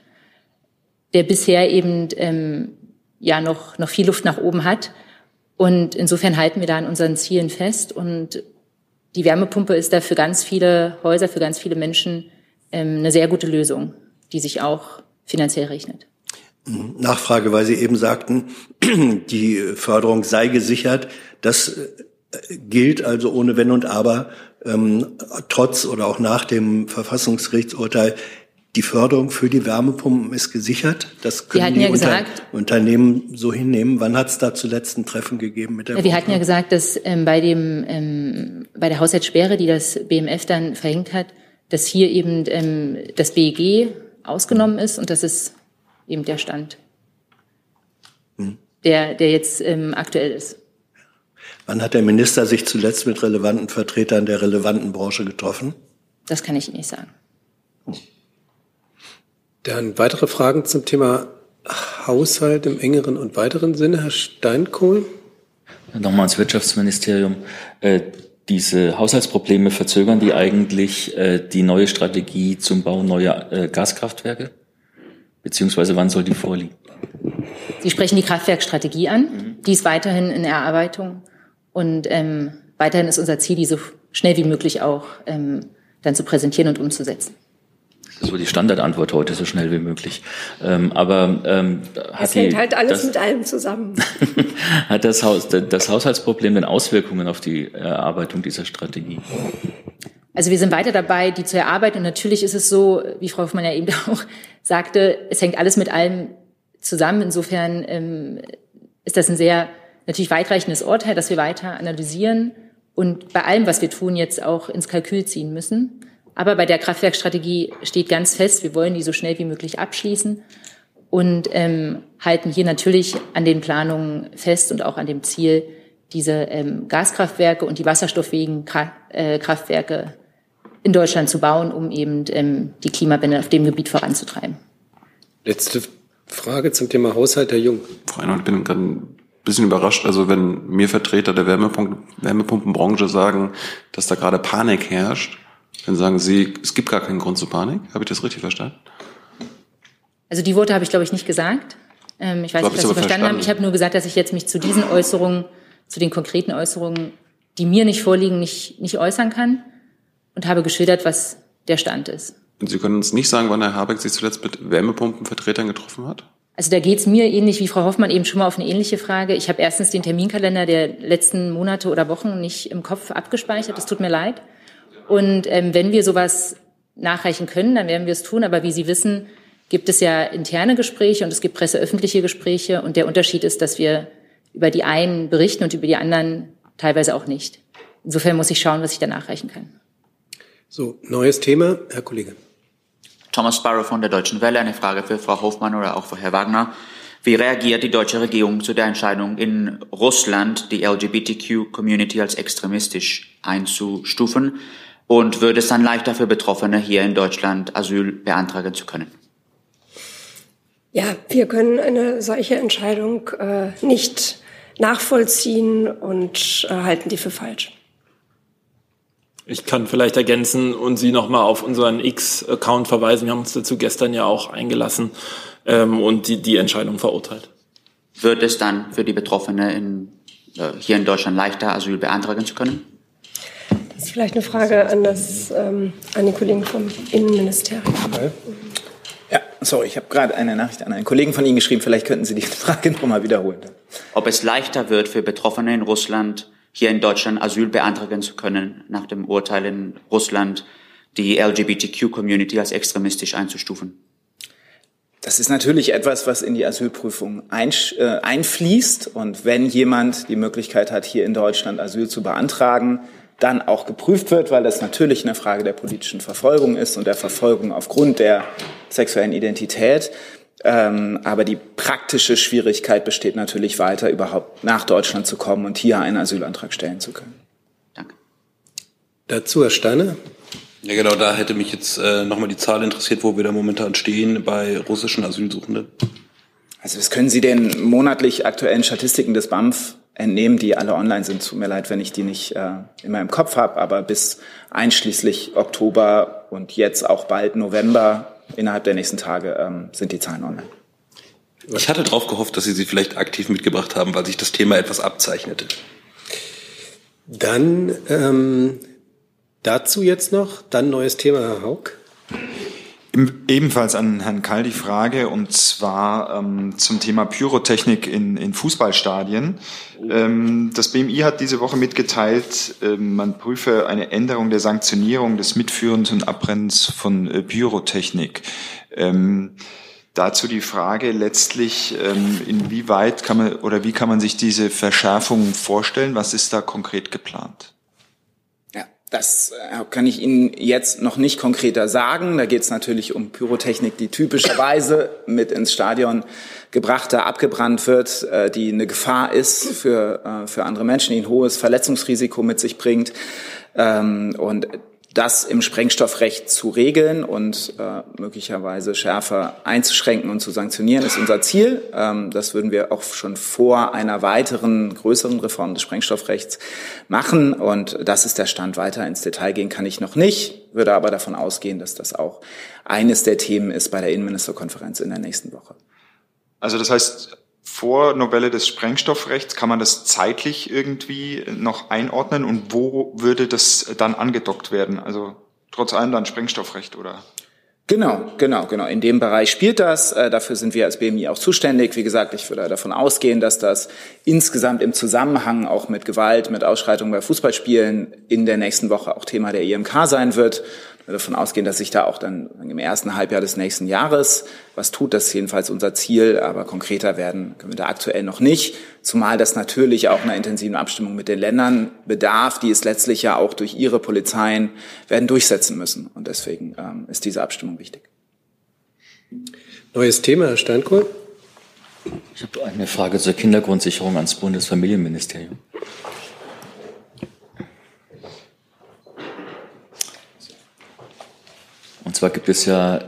der bisher eben ähm, ja noch, noch viel Luft nach oben hat. Und insofern halten wir da an unseren Zielen fest. Und die Wärmepumpe ist da für ganz viele Häuser, für ganz viele Menschen ähm, eine sehr gute Lösung, die sich auch finanziell rechnet. Nachfrage, weil Sie eben sagten, die Förderung sei gesichert. Das äh, gilt also ohne Wenn und Aber, ähm, trotz oder auch nach dem Verfassungsgerichtsurteil die Förderung für die Wärmepumpen ist gesichert. Das können die ja gesagt, Unternehmen so hinnehmen. Wann hat es da zuletzt ein Treffen gegeben mit der? Ja, wir hatten ja gesagt, dass ähm, bei dem ähm, bei der Haushaltssperre, die das BMF dann verhängt hat, dass hier eben ähm, das BEG ausgenommen ist und das ist eben der Stand, hm. der der jetzt ähm, aktuell ist. Wann hat der Minister sich zuletzt mit relevanten Vertretern der relevanten Branche getroffen? Das kann ich nicht sagen. Dann weitere Fragen zum Thema Haushalt im engeren und weiteren Sinne, Herr Steinkohl. Nochmal ans Wirtschaftsministerium. Äh, diese Haushaltsprobleme verzögern die eigentlich äh, die neue Strategie zum Bau neuer äh, Gaskraftwerke? Beziehungsweise wann soll die vorliegen? Sie sprechen die Kraftwerkstrategie an. Mhm. Die ist weiterhin in Erarbeitung. Und ähm, weiterhin ist unser Ziel, die so schnell wie möglich auch ähm, dann zu präsentieren und umzusetzen. Das ist so die Standardantwort heute, so schnell wie möglich. Ähm, aber ähm, hat es hängt die, halt alles das, mit allem zusammen. hat das, Haus, das Haushaltsproblem denn Auswirkungen auf die Erarbeitung dieser Strategie? Also wir sind weiter dabei, die zu erarbeiten. Und natürlich ist es so, wie Frau Hoffmann ja eben auch sagte, es hängt alles mit allem zusammen. Insofern ähm, ist das ein sehr natürlich weitreichendes Urteil, das wir weiter analysieren und bei allem, was wir tun, jetzt auch ins Kalkül ziehen müssen. Aber bei der Kraftwerkstrategie steht ganz fest, wir wollen die so schnell wie möglich abschließen und ähm, halten hier natürlich an den Planungen fest und auch an dem Ziel, diese ähm, Gaskraftwerke und die wasserstoffwegen äh, Kraftwerke in Deutschland zu bauen, um eben ähm, die Klimawende auf dem Gebiet voranzutreiben. Letzte Frage zum Thema Haushalt, Herr Jung. Frau Einhorn, ich bin gerade ein bisschen überrascht. Also wenn mir Vertreter der Wärmepumpen, Wärmepumpenbranche sagen, dass da gerade Panik herrscht, dann sagen Sie, es gibt gar keinen Grund zur Panik. Habe ich das richtig verstanden? Also die Worte habe ich, glaube ich, nicht gesagt. Ähm, ich weiß so nicht, was Sie verstanden, verstanden haben. Ich habe nur gesagt, dass ich jetzt mich zu diesen Äußerungen, zu den konkreten Äußerungen, die mir nicht vorliegen, nicht, nicht äußern kann und habe geschildert, was der Stand ist. Und Sie können uns nicht sagen, wann Herr Habeck sich zuletzt mit Wärmepumpenvertretern getroffen hat? Also da geht es mir ähnlich wie Frau Hoffmann eben schon mal auf eine ähnliche Frage. Ich habe erstens den Terminkalender der letzten Monate oder Wochen nicht im Kopf abgespeichert. Das tut mir leid. Und ähm, wenn wir sowas nachreichen können, dann werden wir es tun. Aber wie Sie wissen, gibt es ja interne Gespräche und es gibt presseöffentliche Gespräche. Und der Unterschied ist, dass wir über die einen berichten und über die anderen teilweise auch nicht. Insofern muss ich schauen, was ich da nachreichen kann. So, neues Thema, Herr Kollege. Thomas Sparrow von der Deutschen Welle. Eine Frage für Frau Hofmann oder auch für Herr Wagner. Wie reagiert die deutsche Regierung zu der Entscheidung, in Russland die LGBTQ-Community als extremistisch einzustufen? Und würde es dann leichter für Betroffene hier in Deutschland Asyl beantragen zu können? Ja, wir können eine solche Entscheidung äh, nicht nachvollziehen und äh, halten die für falsch. Ich kann vielleicht ergänzen und Sie nochmal auf unseren X-Account verweisen. Wir haben uns dazu gestern ja auch eingelassen ähm, und die, die Entscheidung verurteilt. Wird es dann für die Betroffene in, äh, hier in Deutschland leichter, Asyl beantragen zu können? Das ist vielleicht eine Frage an, das, ähm, an den Kollegen vom Innenministerium. Ja, sorry, ich habe gerade eine Nachricht an einen Kollegen von Ihnen geschrieben. Vielleicht könnten Sie die Frage nochmal wiederholen. Ob es leichter wird für Betroffene in Russland, hier in Deutschland Asyl beantragen zu können, nach dem Urteil in Russland die LGBTQ-Community als extremistisch einzustufen? Das ist natürlich etwas, was in die Asylprüfung äh, einfließt. Und wenn jemand die Möglichkeit hat, hier in Deutschland Asyl zu beantragen, dann auch geprüft wird, weil das natürlich eine Frage der politischen Verfolgung ist und der Verfolgung aufgrund der sexuellen Identität, ähm, aber die praktische Schwierigkeit besteht natürlich weiter, überhaupt nach Deutschland zu kommen und hier einen Asylantrag stellen zu können. Danke. Dazu Herr Steiner. Ja, genau, da hätte mich jetzt äh, nochmal die Zahl interessiert, wo wir da momentan stehen bei russischen Asylsuchenden. Also was können Sie den monatlich aktuellen Statistiken des BAMF entnehmen, die alle online sind. Tut mir leid, wenn ich die nicht äh, immer im Kopf habe, aber bis einschließlich Oktober und jetzt auch bald November innerhalb der nächsten Tage ähm, sind die Zahlen online. Ich hatte darauf gehofft, dass Sie sie vielleicht aktiv mitgebracht haben, weil sich das Thema etwas abzeichnete. Dann ähm, dazu jetzt noch, dann neues Thema, Herr Haug. Ebenfalls an Herrn Kall die Frage, und zwar ähm, zum Thema Pyrotechnik in, in Fußballstadien. Ähm, das BMI hat diese Woche mitgeteilt, äh, man prüfe eine Änderung der Sanktionierung des Mitführens und Abbrennens von äh, Pyrotechnik. Ähm, dazu die Frage letztlich, ähm, inwieweit kann man oder wie kann man sich diese Verschärfung vorstellen? Was ist da konkret geplant? Das äh, kann ich Ihnen jetzt noch nicht konkreter sagen. Da geht es natürlich um Pyrotechnik, die typischerweise mit ins Stadion gebrachter abgebrannt wird, äh, die eine Gefahr ist für, äh, für andere Menschen, die ein hohes Verletzungsrisiko mit sich bringt. Ähm, und das im Sprengstoffrecht zu regeln und äh, möglicherweise schärfer einzuschränken und zu sanktionieren, ist unser Ziel. Ähm, das würden wir auch schon vor einer weiteren größeren Reform des Sprengstoffrechts machen. Und das ist der Stand. Weiter ins Detail gehen kann ich noch nicht, würde aber davon ausgehen, dass das auch eines der Themen ist bei der Innenministerkonferenz in der nächsten Woche. Also das heißt, vor Novelle des Sprengstoffrechts kann man das zeitlich irgendwie noch einordnen und wo würde das dann angedockt werden? Also trotz allem dann Sprengstoffrecht, oder? Genau, genau, genau. In dem Bereich spielt das. Äh, dafür sind wir als BMI auch zuständig. Wie gesagt, ich würde davon ausgehen, dass das insgesamt im Zusammenhang auch mit Gewalt, mit Ausschreitungen bei Fußballspielen in der nächsten Woche auch Thema der IMK sein wird davon ausgehen, dass sich da auch dann im ersten Halbjahr des nächsten Jahres was tut. Das ist jedenfalls unser Ziel, aber konkreter werden können wir da aktuell noch nicht. Zumal das natürlich auch einer intensiven Abstimmung mit den Ländern bedarf, die es letztlich ja auch durch ihre Polizeien werden durchsetzen müssen. Und deswegen ähm, ist diese Abstimmung wichtig. Neues Thema, Herr Steinkohl. Ich habe eine Frage zur Kindergrundsicherung ans Bundesfamilienministerium. Zwar gibt es ja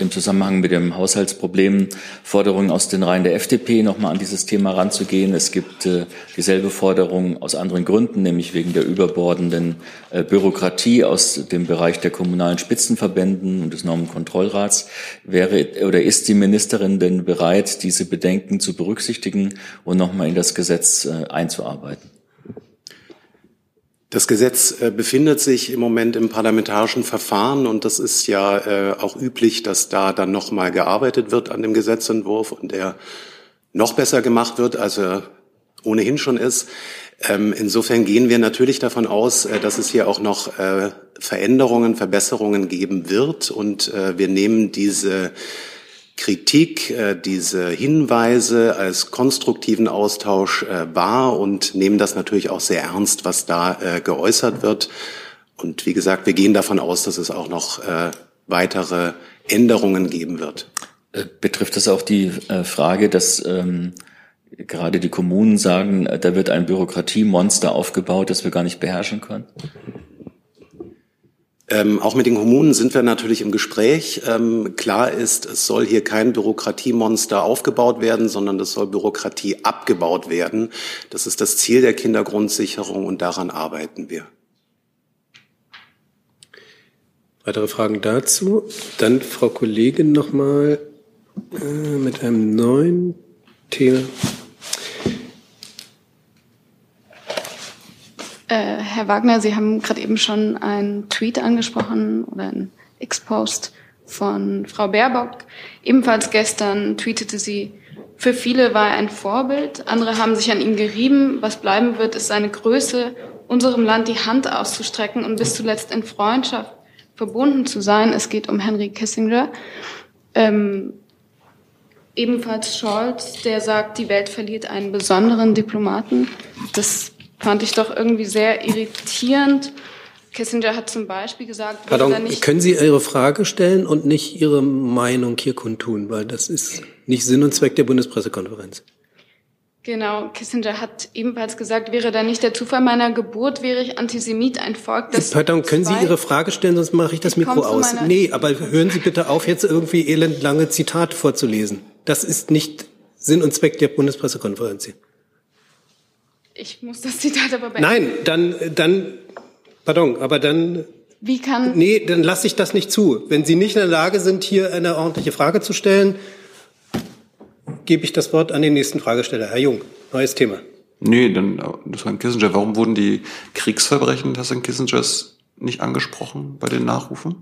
im Zusammenhang mit dem Haushaltsproblem Forderungen aus den Reihen der FDP, nochmal an dieses Thema ranzugehen. Es gibt äh, dieselbe Forderung aus anderen Gründen, nämlich wegen der überbordenden äh, Bürokratie aus dem Bereich der kommunalen Spitzenverbänden und des Normenkontrollrats. Wäre oder ist die Ministerin denn bereit, diese Bedenken zu berücksichtigen und nochmal in das Gesetz äh, einzuarbeiten? Das Gesetz äh, befindet sich im Moment im parlamentarischen Verfahren und das ist ja äh, auch üblich, dass da dann nochmal gearbeitet wird an dem Gesetzentwurf und der noch besser gemacht wird, als er ohnehin schon ist. Ähm, insofern gehen wir natürlich davon aus, äh, dass es hier auch noch Veränderungen, Verbesserungen geben wird und wir nehmen diese Kritik, äh, diese Hinweise als konstruktiven Austausch äh, wahr und nehmen das natürlich auch sehr ernst, was da äh, geäußert wird. Und wie gesagt, wir gehen davon aus, dass es auch noch weitere Änderungen geben wird. Betrifft das auch die Frage, dass ähm, gerade die Kommunen sagen, da wird ein Bürokratiemonster aufgebaut, das wir gar nicht beherrschen können? Ähm, auch mit den Kommunen sind wir natürlich im Gespräch. Ähm, klar ist, es soll hier kein Bürokratiemonster aufgebaut werden, sondern es soll Bürokratie abgebaut werden. Das ist das Ziel der Kindergrundsicherung und daran arbeiten wir. Weitere Fragen dazu? Dann Frau Kollegin noch mal äh, mit einem neuen Thema. Äh, Herr Wagner, Sie haben gerade eben schon einen Tweet angesprochen oder einen X-Post von Frau Baerbock. Ebenfalls gestern tweetete sie, für viele war er ein Vorbild, andere haben sich an ihm gerieben. Was bleiben wird, ist seine Größe, unserem Land die Hand auszustrecken und bis zuletzt in Freundschaft verbunden zu sein. Es geht um Henry Kissinger. Ähm, ebenfalls Scholz, der sagt, die Welt verliert einen besonderen Diplomaten. Das fand ich doch irgendwie sehr irritierend. Kissinger hat zum Beispiel gesagt, Pardon, können Sie Ihre Frage stellen und nicht Ihre Meinung hier kundtun, weil das ist nicht Sinn und Zweck der Bundespressekonferenz. Genau, Kissinger hat ebenfalls gesagt, wäre da nicht der Zufall meiner Geburt, wäre ich Antisemit, ein Volk, das... Pardon, können Sie Ihre Frage stellen, sonst mache ich das Mikro aus. Nee, aber hören Sie bitte auf, jetzt irgendwie elendlange Zitate vorzulesen. Das ist nicht Sinn und Zweck der Bundespressekonferenz hier. Ich muss das Zitat aber beenden. Nein, dann, dann, pardon, aber dann. Wie kann. Nee, dann lasse ich das nicht zu. Wenn Sie nicht in der Lage sind, hier eine ordentliche Frage zu stellen, gebe ich das Wort an den nächsten Fragesteller. Herr Jung, neues Thema. Nee, dann, das war ein Kissinger. Warum wurden die Kriegsverbrechen des Herrn Kissingers nicht angesprochen bei den Nachrufen?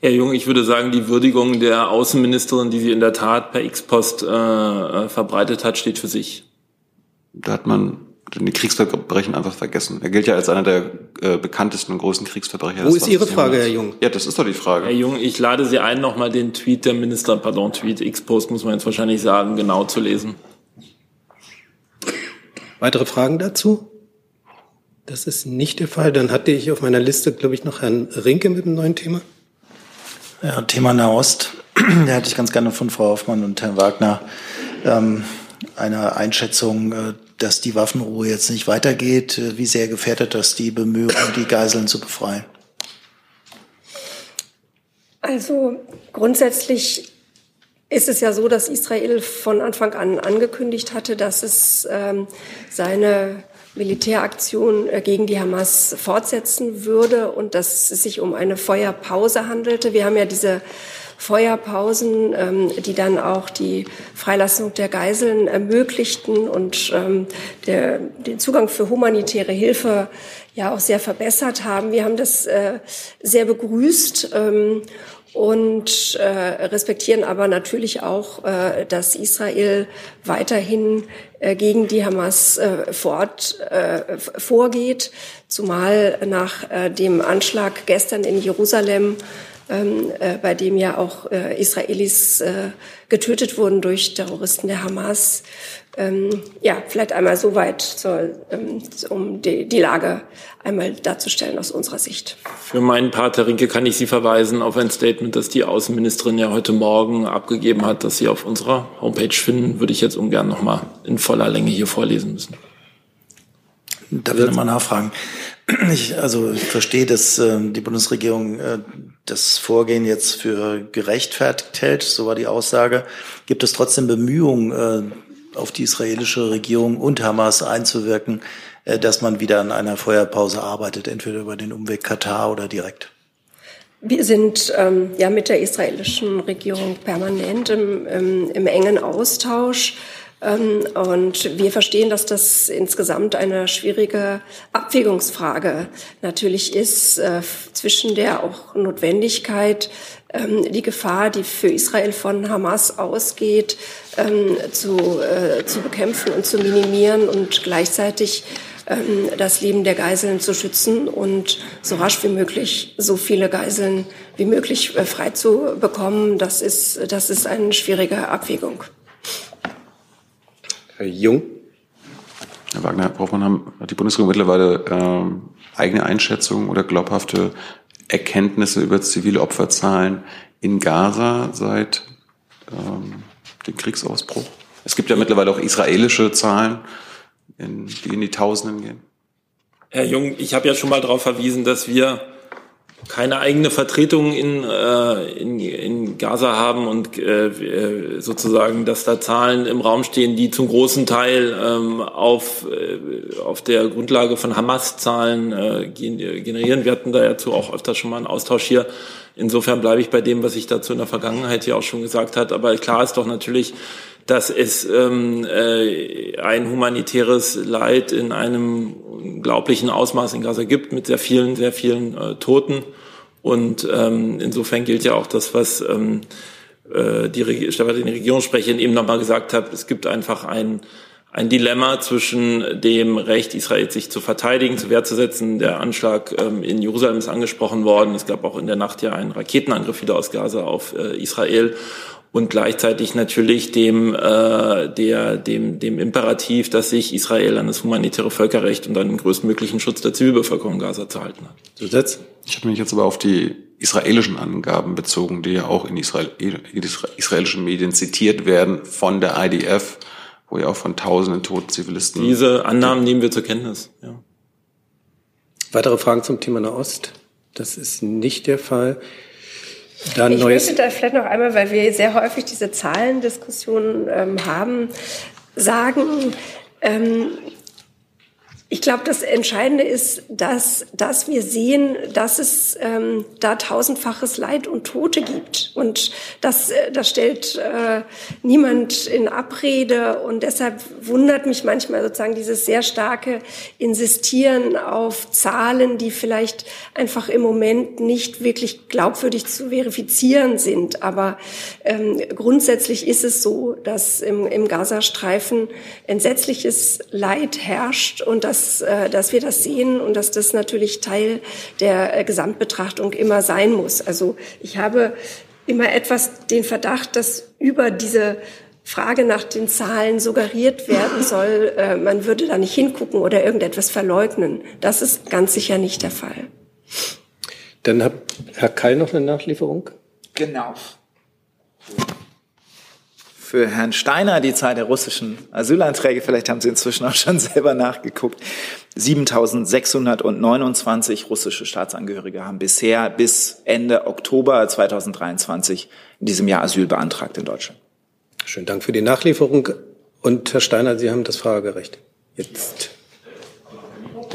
Herr Jung, ich würde sagen, die Würdigung der Außenministerin, die sie in der Tat per X-Post äh, äh verbreitet hat, steht für sich. Da hat man die Kriegsverbrechen einfach vergessen. Er gilt ja als einer der äh, bekanntesten und größten Kriegsverbrecher. Wo ist Ihre Frage, Herr Jung? Ja, das ist doch die Frage. Herr Jung, ich lade Sie ein, nochmal den Tweet der Minister, pardon, Tweet, X-Post muss man jetzt wahrscheinlich sagen, genau zu lesen. Weitere Fragen dazu? Das ist nicht der Fall. Dann hatte ich auf meiner Liste, glaube ich, noch Herrn Rinke mit einem neuen Thema. Ja, Thema Nahost. Da hätte ich ganz gerne von Frau Hoffmann und Herrn Wagner ähm, eine Einschätzung äh, dass die Waffenruhe jetzt nicht weitergeht? Äh, wie sehr gefährdet das die Bemühungen, die Geiseln zu befreien? Also grundsätzlich ist es ja so, dass Israel von Anfang an angekündigt hatte, dass es ähm, seine Militäraktion äh, gegen die Hamas fortsetzen würde und dass es sich um eine Feuerpause handelte. Wir haben ja diese Feuerpausen, ähm, die dann auch die Freilassung der Geiseln ermöglichten und ähm, der, den Zugang für humanitäre Hilfe ja auch sehr verbessert haben. Wir haben das äh, sehr begrüßt. Ähm, und äh, respektieren aber natürlich auch, äh, dass Israel weiterhin äh, gegen die Hamas äh, fort, äh, vorgeht, zumal nach äh, dem Anschlag gestern in Jerusalem ähm, äh, bei dem ja auch äh, Israelis äh, getötet wurden durch Terroristen der Hamas. Ähm, ja, vielleicht einmal so weit, zur, ähm, um die, die Lage einmal darzustellen aus unserer Sicht. Für meinen Part, Herr Rinke, kann ich Sie verweisen auf ein Statement, das die Außenministerin ja heute Morgen abgegeben hat, das Sie auf unserer Homepage finden, würde ich jetzt ungern noch mal in voller Länge hier vorlesen müssen. Darf ich nochmal nachfragen? Ich, also ich verstehe, dass äh, die Bundesregierung äh, das Vorgehen jetzt für gerechtfertigt hält, so war die Aussage. Gibt es trotzdem Bemühungen, äh, auf die israelische Regierung und Hamas einzuwirken, äh, dass man wieder an einer Feuerpause arbeitet, entweder über den Umweg Katar oder direkt? Wir sind ähm, ja mit der israelischen Regierung permanent im, im, im engen Austausch. Ähm, und wir verstehen, dass das insgesamt eine schwierige Abwägungsfrage natürlich ist äh, zwischen der auch Notwendigkeit, ähm, die Gefahr, die für Israel von Hamas ausgeht, ähm, zu, äh, zu bekämpfen und zu minimieren und gleichzeitig das Leben der Geiseln zu schützen und so rasch wie möglich so viele Geiseln wie möglich äh, frei zu bekommen. Das ist, das ist eine schwierige Abwägung. Herr Jung. Herr Wagner, Herr Hoffmann, hat die Bundesregierung mittlerweile ähm, eigene Einschätzungen oder glaubhafte Erkenntnisse über zivile Opferzahlen in Gaza seit ähm, dem Kriegsausbruch? Es gibt ja mittlerweile auch israelische Zahlen, in, die in die Tausenden gehen. Herr Jung, ich habe ja schon mal darauf verwiesen, dass wir keine eigene Vertretung in, äh, in, in Gaza haben und äh, sozusagen, dass da Zahlen im Raum stehen, die zum großen Teil ähm, auf, äh, auf der Grundlage von Hamas-Zahlen äh, generieren. Wir hatten da dazu auch öfter schon mal einen Austausch hier. Insofern bleibe ich bei dem, was ich dazu in der Vergangenheit hier auch schon gesagt hat. Aber klar ist doch natürlich, dass es ähm, äh, ein humanitäres Leid in einem unglaublichen Ausmaß in Gaza gibt, mit sehr vielen, sehr vielen äh, Toten. Und ähm, insofern gilt ja auch das, was ähm, äh, die stellvertretende Regierungssprecherin eben nochmal gesagt hat. Es gibt einfach ein, ein Dilemma zwischen dem Recht Israels, sich zu verteidigen, zu Wehr zu setzen. Der Anschlag ähm, in Jerusalem ist angesprochen worden. Es gab auch in der Nacht ja einen Raketenangriff wieder aus Gaza auf äh, Israel und gleichzeitig natürlich dem, äh, der, dem, dem Imperativ, dass sich Israel an das humanitäre Völkerrecht und an den größtmöglichen Schutz der Zivilbevölkerung Gaza zu halten hat. Zusatz? Ich habe mich jetzt aber auf die israelischen Angaben bezogen, die ja auch in, Israel, in israelischen Medien zitiert werden von der IDF, wo ja auch von tausenden toten Zivilisten. Diese Annahmen nehmen wir zur Kenntnis, ja. Weitere Fragen zum Thema Nahost? Das ist nicht der Fall. Dann ich neues möchte da vielleicht noch einmal, weil wir sehr häufig diese Zahlendiskussionen ähm, haben, sagen, ähm, ich glaube, das Entscheidende ist, dass, dass wir sehen, dass es ähm, da tausendfaches Leid und Tote gibt. Und das, äh, das stellt äh, niemand in Abrede. Und deshalb wundert mich manchmal sozusagen dieses sehr starke Insistieren auf Zahlen, die vielleicht einfach im Moment nicht wirklich glaubwürdig zu verifizieren sind. Aber ähm, grundsätzlich ist es so, dass im, im Gazastreifen entsetzliches Leid herrscht und dass dass, äh, dass wir das sehen und dass das natürlich Teil der äh, Gesamtbetrachtung immer sein muss. Also ich habe immer etwas den Verdacht, dass über diese Frage nach den Zahlen suggeriert werden soll, äh, man würde da nicht hingucken oder irgendetwas verleugnen. Das ist ganz sicher nicht der Fall. Dann hat Herr Keil noch eine Nachlieferung. Genau für Herrn Steiner die Zahl der russischen Asylanträge, vielleicht haben Sie inzwischen auch schon selber nachgeguckt, 7629 russische Staatsangehörige haben bisher bis Ende Oktober 2023 in diesem Jahr Asyl beantragt in Deutschland. Schönen Dank für die Nachlieferung. Und Herr Steiner, Sie haben das Fragerecht. Jetzt.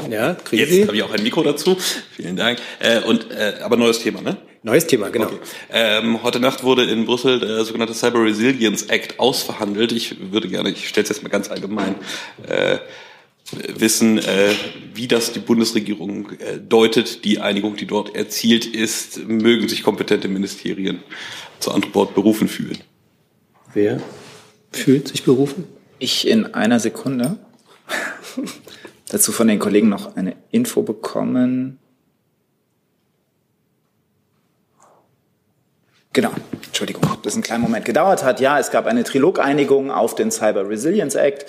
Ja, kriegen Jetzt habe ich auch ein Mikro dazu. Vielen Dank. Äh, und, äh, aber neues Thema, ne? Neues Thema, genau. Okay. Ähm, heute Nacht wurde in Brüssel der sogenannte Cyber Resilience Act ausverhandelt. Ich würde gerne, ich stelle es jetzt mal ganz allgemein, äh, wissen, äh, wie das die Bundesregierung äh, deutet, die Einigung, die dort erzielt ist, mögen sich kompetente Ministerien zur Antwort berufen fühlen. Wer fühlt sich berufen? Ich in einer Sekunde. Dazu von den Kollegen noch eine Info bekommen. Genau, Entschuldigung, das ein kleinen Moment gedauert hat. Ja, es gab eine Trilogeinigung auf den Cyber Resilience Act.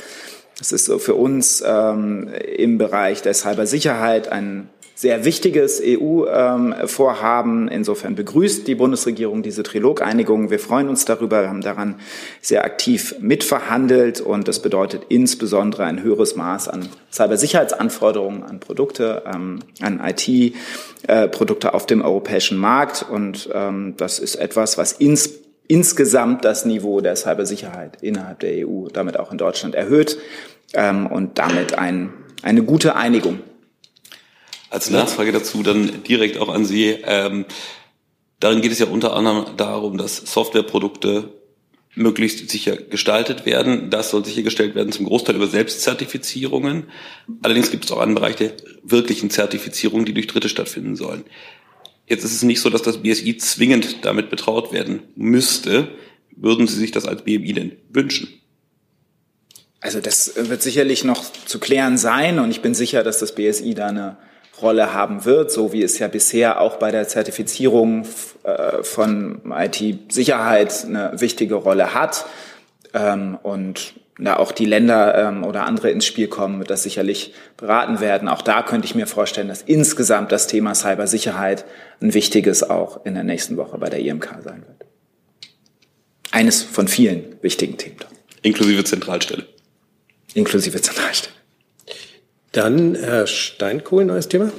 Das ist so für uns ähm, im Bereich der Cybersicherheit ein sehr wichtiges EU-Vorhaben. Insofern begrüßt die Bundesregierung diese Trilogeinigung. Wir freuen uns darüber. Wir haben daran sehr aktiv mitverhandelt und das bedeutet insbesondere ein höheres Maß an Cybersicherheitsanforderungen an Produkte, ähm, an IT-Produkte äh, auf dem europäischen Markt. Und ähm, das ist etwas, was ins insgesamt das Niveau der Cybersicherheit innerhalb der EU, damit auch in Deutschland erhöht ähm, und damit ein, eine gute Einigung. Als Nachfrage dazu dann direkt auch an Sie. Ähm, darin geht es ja unter anderem darum, dass Softwareprodukte möglichst sicher gestaltet werden. Das soll sichergestellt werden zum Großteil über Selbstzertifizierungen. Allerdings gibt es auch einen Bereich der wirklichen Zertifizierung, die durch Dritte stattfinden sollen. Jetzt ist es nicht so, dass das BSI zwingend damit betraut werden müsste. Würden Sie sich das als BMI denn wünschen? Also das wird sicherlich noch zu klären sein und ich bin sicher, dass das BSI da eine Rolle haben wird, so wie es ja bisher auch bei der Zertifizierung äh, von IT-Sicherheit eine wichtige Rolle hat. Ähm, und da auch die Länder ähm, oder andere ins Spiel kommen, wird das sicherlich beraten werden. Auch da könnte ich mir vorstellen, dass insgesamt das Thema Cybersicherheit ein wichtiges auch in der nächsten Woche bei der IMK sein wird. Eines von vielen wichtigen Themen. Inklusive Zentralstelle. Inklusive Zentralstelle. Dann Herr Steinkohl, neues Thema.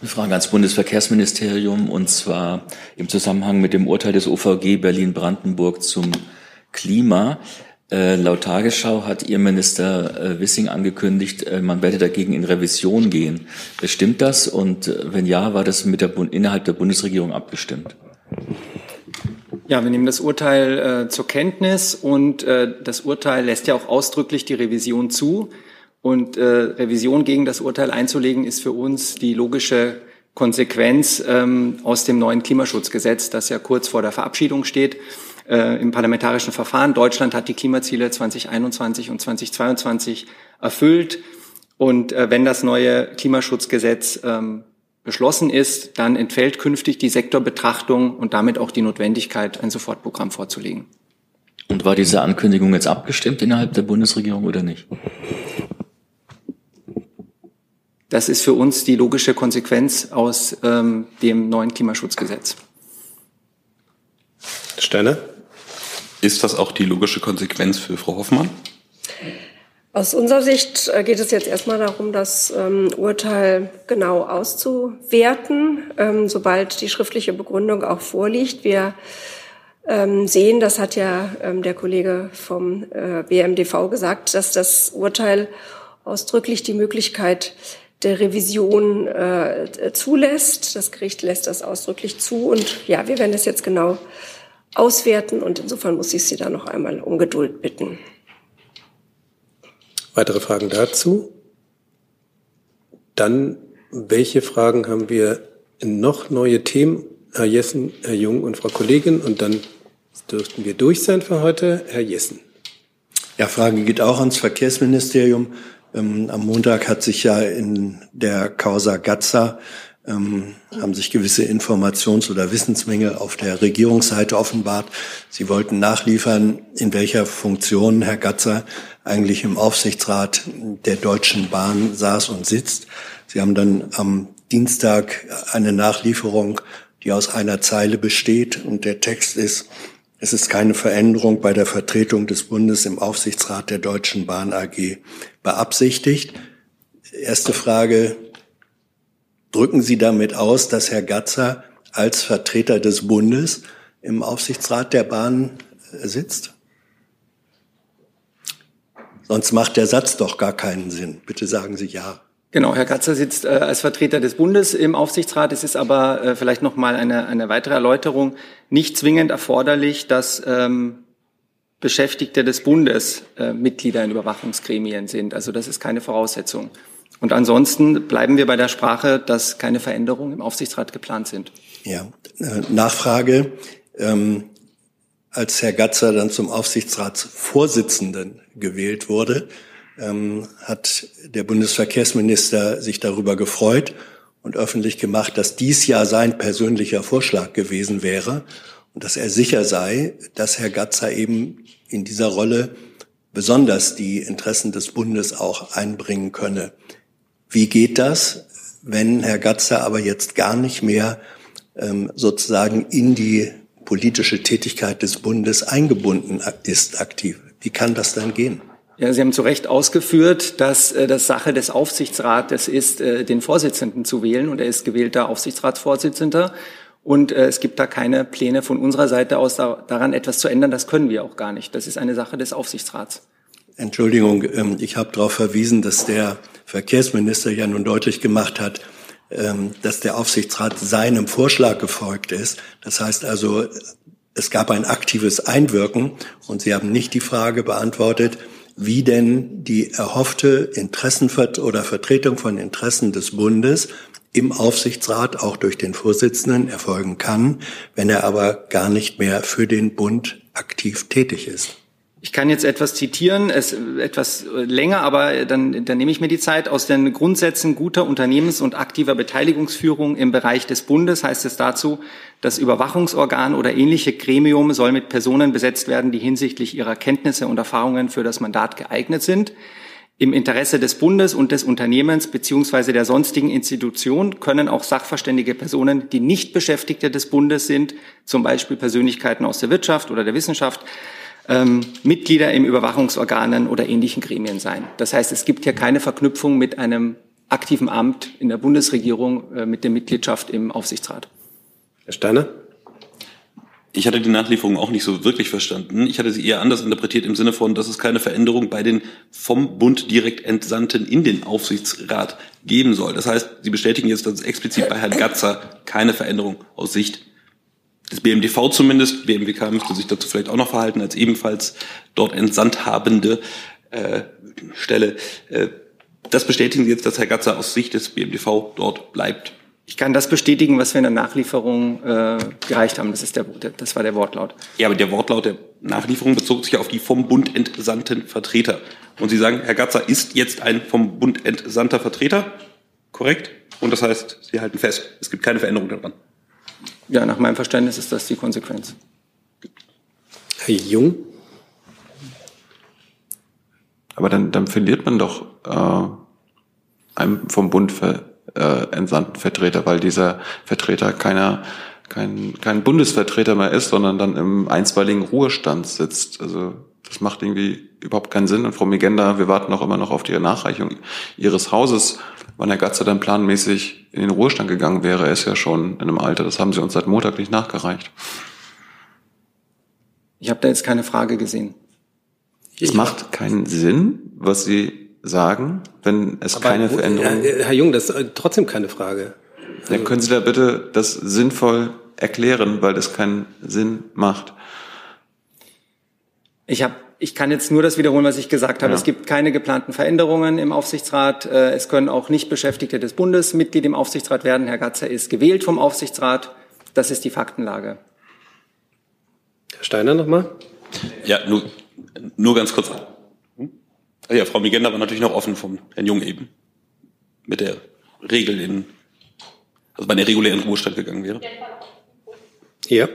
Eine Frage ans Bundesverkehrsministerium und zwar im Zusammenhang mit dem Urteil des OVG Berlin-Brandenburg zum Klima. Äh, laut Tagesschau hat Ihr Minister äh, Wissing angekündigt, äh, man werde dagegen in Revision gehen. Stimmt das? Und äh, wenn ja, war das mit der innerhalb der Bundesregierung abgestimmt? Ja, wir nehmen das Urteil äh, zur Kenntnis und äh, das Urteil lässt ja auch ausdrücklich die Revision zu. Und äh, Revision gegen das Urteil einzulegen, ist für uns die logische Konsequenz ähm, aus dem neuen Klimaschutzgesetz, das ja kurz vor der Verabschiedung steht äh, im parlamentarischen Verfahren. Deutschland hat die Klimaziele 2021 und 2022 erfüllt. Und äh, wenn das neue Klimaschutzgesetz ähm, beschlossen ist, dann entfällt künftig die Sektorbetrachtung und damit auch die Notwendigkeit, ein Sofortprogramm vorzulegen. Und war diese Ankündigung jetzt abgestimmt innerhalb der Bundesregierung oder nicht? Das ist für uns die logische Konsequenz aus ähm, dem neuen Klimaschutzgesetz. Steiner? Ist das auch die logische Konsequenz für Frau Hoffmann? Aus unserer Sicht äh, geht es jetzt erstmal darum, das ähm, Urteil genau auszuwerten, ähm, sobald die schriftliche Begründung auch vorliegt. Wir ähm, sehen, das hat ja ähm, der Kollege vom äh, BMDV gesagt, dass das Urteil ausdrücklich die Möglichkeit der Revision äh, zulässt. Das Gericht lässt das ausdrücklich zu. Und ja, wir werden das jetzt genau auswerten. Und insofern muss ich Sie da noch einmal um Geduld bitten. Weitere Fragen dazu? Dann, welche Fragen haben wir noch neue Themen? Herr Jessen, Herr Jung und Frau Kollegin. Und dann dürften wir durch sein für heute. Herr Jessen. Ja, Frage geht auch ans Verkehrsministerium. Ähm, am Montag hat sich ja in der Causa Gazza ähm, haben sich gewisse Informations- oder Wissensmängel auf der Regierungsseite offenbart. Sie wollten nachliefern, in welcher Funktion Herr Gatzer eigentlich im Aufsichtsrat der Deutschen Bahn saß und sitzt. Sie haben dann am Dienstag eine Nachlieferung, die aus einer Zeile besteht und der Text ist, es ist keine Veränderung bei der Vertretung des Bundes im Aufsichtsrat der Deutschen Bahn AG beabsichtigt. Erste Frage, drücken Sie damit aus, dass Herr Gatzer als Vertreter des Bundes im Aufsichtsrat der Bahn äh, sitzt? Sonst macht der Satz doch gar keinen Sinn. Bitte sagen Sie ja. Genau, Herr Katzer sitzt äh, als Vertreter des Bundes im Aufsichtsrat. Es ist aber äh, vielleicht noch mal eine, eine weitere Erläuterung nicht zwingend erforderlich, dass ähm, Beschäftigte des Bundes äh, Mitglieder in Überwachungsgremien sind. Also das ist keine Voraussetzung. Und ansonsten bleiben wir bei der Sprache, dass keine Veränderungen im Aufsichtsrat geplant sind. Ja, äh, Nachfrage. Ähm, als Herr Gatzer dann zum Aufsichtsratsvorsitzenden gewählt wurde, ähm, hat der Bundesverkehrsminister sich darüber gefreut und öffentlich gemacht, dass dies ja sein persönlicher Vorschlag gewesen wäre und dass er sicher sei, dass Herr Gatzer eben in dieser Rolle besonders die Interessen des Bundes auch einbringen könne. Wie geht das, wenn Herr Gatzer aber jetzt gar nicht mehr ähm, sozusagen in die politische Tätigkeit des Bundes eingebunden ist aktiv? Wie kann das dann gehen? Ja, Sie haben zu Recht ausgeführt, dass äh, das Sache des Aufsichtsrates ist, äh, den Vorsitzenden zu wählen. Und er ist gewählter Aufsichtsratsvorsitzender. Und äh, es gibt da keine Pläne von unserer Seite aus, da, daran etwas zu ändern. Das können wir auch gar nicht. Das ist eine Sache des Aufsichtsrats. Entschuldigung, ähm, ich habe darauf verwiesen, dass der Verkehrsminister ja nun deutlich gemacht hat, ähm, dass der Aufsichtsrat seinem Vorschlag gefolgt ist. Das heißt also, es gab ein aktives Einwirken und Sie haben nicht die Frage beantwortet, wie denn die erhoffte Interessenvert oder Vertretung von Interessen des Bundes im Aufsichtsrat auch durch den Vorsitzenden erfolgen kann, wenn er aber gar nicht mehr für den Bund aktiv tätig ist. Ich kann jetzt etwas zitieren, es etwas länger, aber dann, dann nehme ich mir die Zeit. Aus den Grundsätzen guter Unternehmens- und aktiver Beteiligungsführung im Bereich des Bundes heißt es dazu, das Überwachungsorgan oder ähnliche Gremium soll mit Personen besetzt werden, die hinsichtlich ihrer Kenntnisse und Erfahrungen für das Mandat geeignet sind. Im Interesse des Bundes und des Unternehmens beziehungsweise der sonstigen Institution können auch sachverständige Personen, die nicht Beschäftigte des Bundes sind, zum Beispiel Persönlichkeiten aus der Wirtschaft oder der Wissenschaft, ähm, Mitglieder im Überwachungsorganen oder ähnlichen Gremien sein. Das heißt, es gibt hier keine Verknüpfung mit einem aktiven Amt in der Bundesregierung äh, mit der Mitgliedschaft im Aufsichtsrat. Herr Steiner? Ich hatte die Nachlieferung auch nicht so wirklich verstanden. Ich hatte sie eher anders interpretiert im Sinne von, dass es keine Veränderung bei den vom Bund direkt Entsandten in den Aufsichtsrat geben soll. Das heißt, Sie bestätigen jetzt, dass es explizit bei Herrn Gatzer keine Veränderung aus Sicht des BMDV zumindest, BMWK müsste sich dazu vielleicht auch noch verhalten, als ebenfalls dort entsandt habende äh, Stelle. Äh, das bestätigen Sie jetzt, dass Herr Gatzer aus Sicht des BMDV dort bleibt. Ich kann das bestätigen, was wir in der Nachlieferung äh, gereicht haben. Das, ist der, das war der Wortlaut. Ja, aber der Wortlaut der Nachlieferung bezog sich auf die vom Bund entsandten Vertreter. Und Sie sagen, Herr Gatzer ist jetzt ein vom Bund entsandter Vertreter, korrekt? Und das heißt, Sie halten fest, es gibt keine Veränderung daran. Ja, nach meinem Verständnis ist das die Konsequenz. Herr Jung? Aber dann, dann verliert man doch äh, einem vom Bund ver, äh, entsandten Vertreter, weil dieser Vertreter keiner kein, kein Bundesvertreter mehr ist, sondern dann im einstweiligen Ruhestand sitzt. Also das macht irgendwie überhaupt keinen Sinn. Und Frau Migenda, wir warten auch immer noch auf die Nachreichung Ihres Hauses, wann Herr Gatzer dann planmäßig in den Ruhestand gegangen wäre. Er ist ja schon in einem Alter, das haben Sie uns seit Montag nicht nachgereicht. Ich habe da jetzt keine Frage gesehen. Es macht keinen Sinn, was Sie sagen, wenn es Aber, keine Veränderung... Herr, Herr Jung, das ist trotzdem keine Frage. Dann können Sie da bitte das sinnvoll erklären, weil das keinen Sinn macht. Ich habe ich kann jetzt nur das wiederholen, was ich gesagt habe. Ja. Es gibt keine geplanten Veränderungen im Aufsichtsrat. Äh, es können auch nicht Beschäftigte des Bundes Mitglied im Aufsichtsrat werden. Herr Gatzer ist gewählt vom Aufsichtsrat. Das ist die Faktenlage. Herr Steiner nochmal. Ja, nur, nur ganz kurz. Ja, Frau Migenda war natürlich noch offen vom Herrn Jung eben. Mit der Regel in, also bei der regulären Ruhestand gegangen wäre. Ja.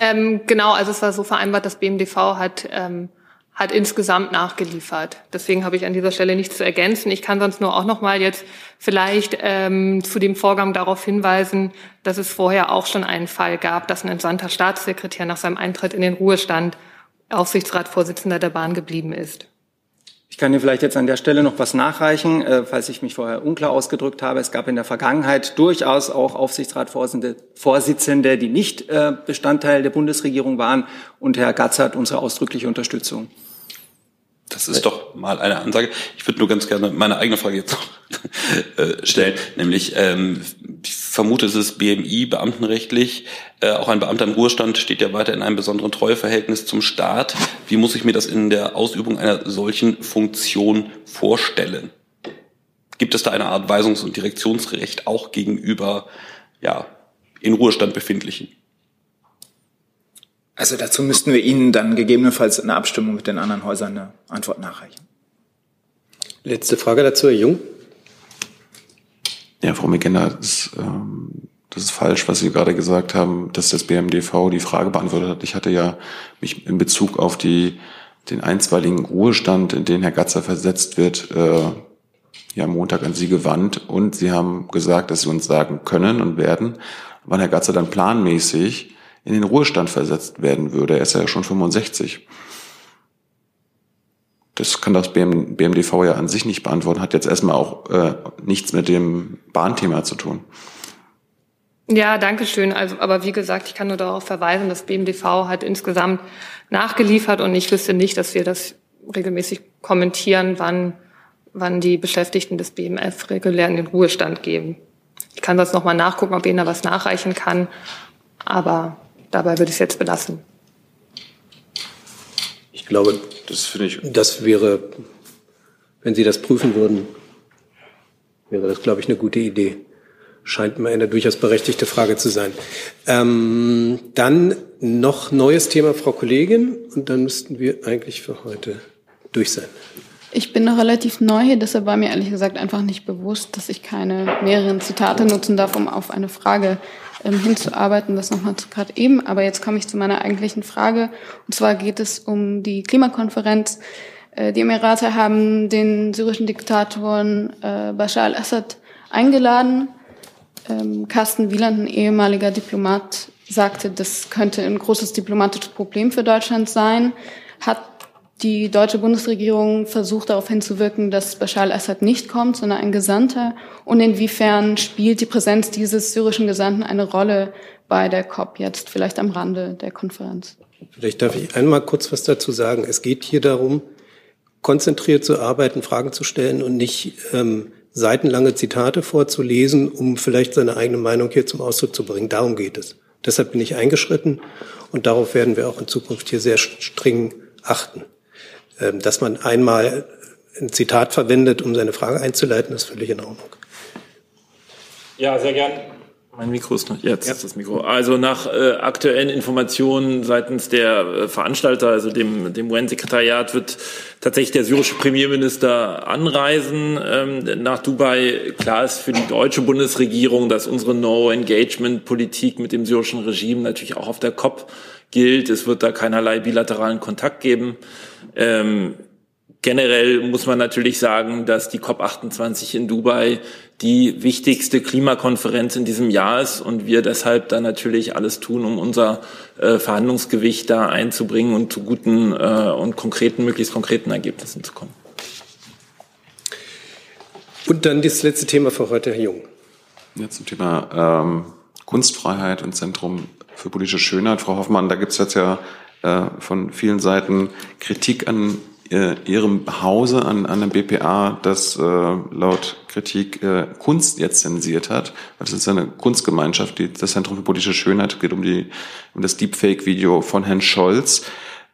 Ähm, genau, also es war so vereinbart, das BMDV hat, ähm, hat insgesamt nachgeliefert. Deswegen habe ich an dieser Stelle nichts zu ergänzen. Ich kann sonst nur auch noch mal jetzt vielleicht ähm, zu dem Vorgang darauf hinweisen, dass es vorher auch schon einen Fall gab, dass ein entsandter Staatssekretär nach seinem Eintritt in den Ruhestand Aufsichtsratsvorsitzender der Bahn geblieben ist. Ich kann Ihnen vielleicht jetzt an der Stelle noch was nachreichen, äh, falls ich mich vorher unklar ausgedrückt habe. Es gab in der Vergangenheit durchaus auch Aufsichtsratsvorsitzende, die nicht äh, Bestandteil der Bundesregierung waren. Und Herr Gatz hat unsere ausdrückliche Unterstützung. Das ist doch mal eine Ansage. Ich würde nur ganz gerne meine eigene Frage jetzt noch äh, stellen. Nämlich, ähm, ich vermute, es ist BMI, beamtenrechtlich. Äh, auch ein Beamter im Ruhestand steht ja weiter in einem besonderen Treueverhältnis zum Staat. Wie muss ich mir das in der Ausübung einer solchen Funktion vorstellen? Gibt es da eine Art Weisungs- und Direktionsrecht auch gegenüber ja, in Ruhestand befindlichen? Also dazu müssten wir Ihnen dann gegebenenfalls in der Abstimmung mit den anderen Häusern eine Antwort nachreichen. Letzte Frage dazu, Herr Jung. Ja, Frau McKenna, das, ähm, das ist falsch, was Sie gerade gesagt haben, dass das BMDV die Frage beantwortet hat. Ich hatte ja mich in Bezug auf die, den einstweiligen Ruhestand, in den Herr Gatzer versetzt wird, äh, ja Montag an Sie gewandt und Sie haben gesagt, dass Sie uns sagen können und werden, wann Herr Gatzer dann planmäßig in den Ruhestand versetzt werden würde. Er ist ja schon 65. Das kann das BM, BMDV ja an sich nicht beantworten, hat jetzt erstmal auch äh, nichts mit dem Bahnthema zu tun. Ja, danke schön. Also, aber wie gesagt, ich kann nur darauf verweisen, dass BMDV hat insgesamt nachgeliefert und ich wüsste nicht, dass wir das regelmäßig kommentieren, wann, wann die Beschäftigten des BMF regulär in den Ruhestand geben. Ich kann das nochmal nachgucken, ob Ihnen da was nachreichen kann, aber dabei würde ich es jetzt belassen. Ich glaube, das finde ich, das wäre, wenn Sie das prüfen würden, wäre das, glaube ich, eine gute Idee. Scheint mir eine durchaus berechtigte Frage zu sein. Ähm, dann noch neues Thema, Frau Kollegin, und dann müssten wir eigentlich für heute durch sein. Ich bin noch relativ neu hier, deshalb war mir ehrlich gesagt einfach nicht bewusst, dass ich keine mehreren Zitate nutzen darf, um auf eine Frage ähm, hinzuarbeiten. Das nochmal gerade eben. Aber jetzt komme ich zu meiner eigentlichen Frage. Und zwar geht es um die Klimakonferenz. Äh, die Emirate haben den syrischen Diktatoren äh, Bashar al-Assad eingeladen. Ähm, Carsten Wieland, ein ehemaliger Diplomat, sagte, das könnte ein großes diplomatisches Problem für Deutschland sein. Hat die deutsche Bundesregierung versucht darauf hinzuwirken, dass Bashar al-Assad nicht kommt, sondern ein Gesandter? Und inwiefern spielt die Präsenz dieses syrischen Gesandten eine Rolle bei der COP jetzt, vielleicht am Rande der Konferenz? Vielleicht darf ich einmal kurz was dazu sagen. Es geht hier darum, konzentriert zu arbeiten, Fragen zu stellen und nicht ähm, seitenlange Zitate vorzulesen, um vielleicht seine eigene Meinung hier zum Ausdruck zu bringen. Darum geht es. Deshalb bin ich eingeschritten und darauf werden wir auch in Zukunft hier sehr streng achten. Ähm, dass man einmal ein Zitat verwendet, um seine Frage einzuleiten, ist völlig in Ordnung. Ja, sehr gern. Mein Mikro ist noch jetzt ja. ist das Mikro. Also nach äh, aktuellen Informationen seitens der äh, Veranstalter, also dem dem UN-Sekretariat, wird tatsächlich der syrische Premierminister anreisen ähm, nach Dubai. Klar ist für die deutsche Bundesregierung, dass unsere No-Engagement-Politik mit dem syrischen Regime natürlich auch auf der COP gilt. Es wird da keinerlei bilateralen Kontakt geben. Ähm, generell muss man natürlich sagen, dass die COP28 in Dubai die wichtigste Klimakonferenz in diesem Jahr ist und wir deshalb da natürlich alles tun, um unser äh, Verhandlungsgewicht da einzubringen und zu guten äh, und konkreten, möglichst konkreten Ergebnissen zu kommen. Und dann das letzte Thema für heute, Herr Jung. Ja, zum Thema ähm, Kunstfreiheit und Zentrum für politische Schönheit. Frau Hoffmann, da gibt es jetzt ja von vielen Seiten Kritik an äh, Ihrem Hause, an, an dem BPA, das äh, laut Kritik äh, Kunst jetzt zensiert hat. Das ist eine Kunstgemeinschaft, die, das Zentrum für politische Schönheit geht um, die, um das Deepfake-Video von Herrn Scholz.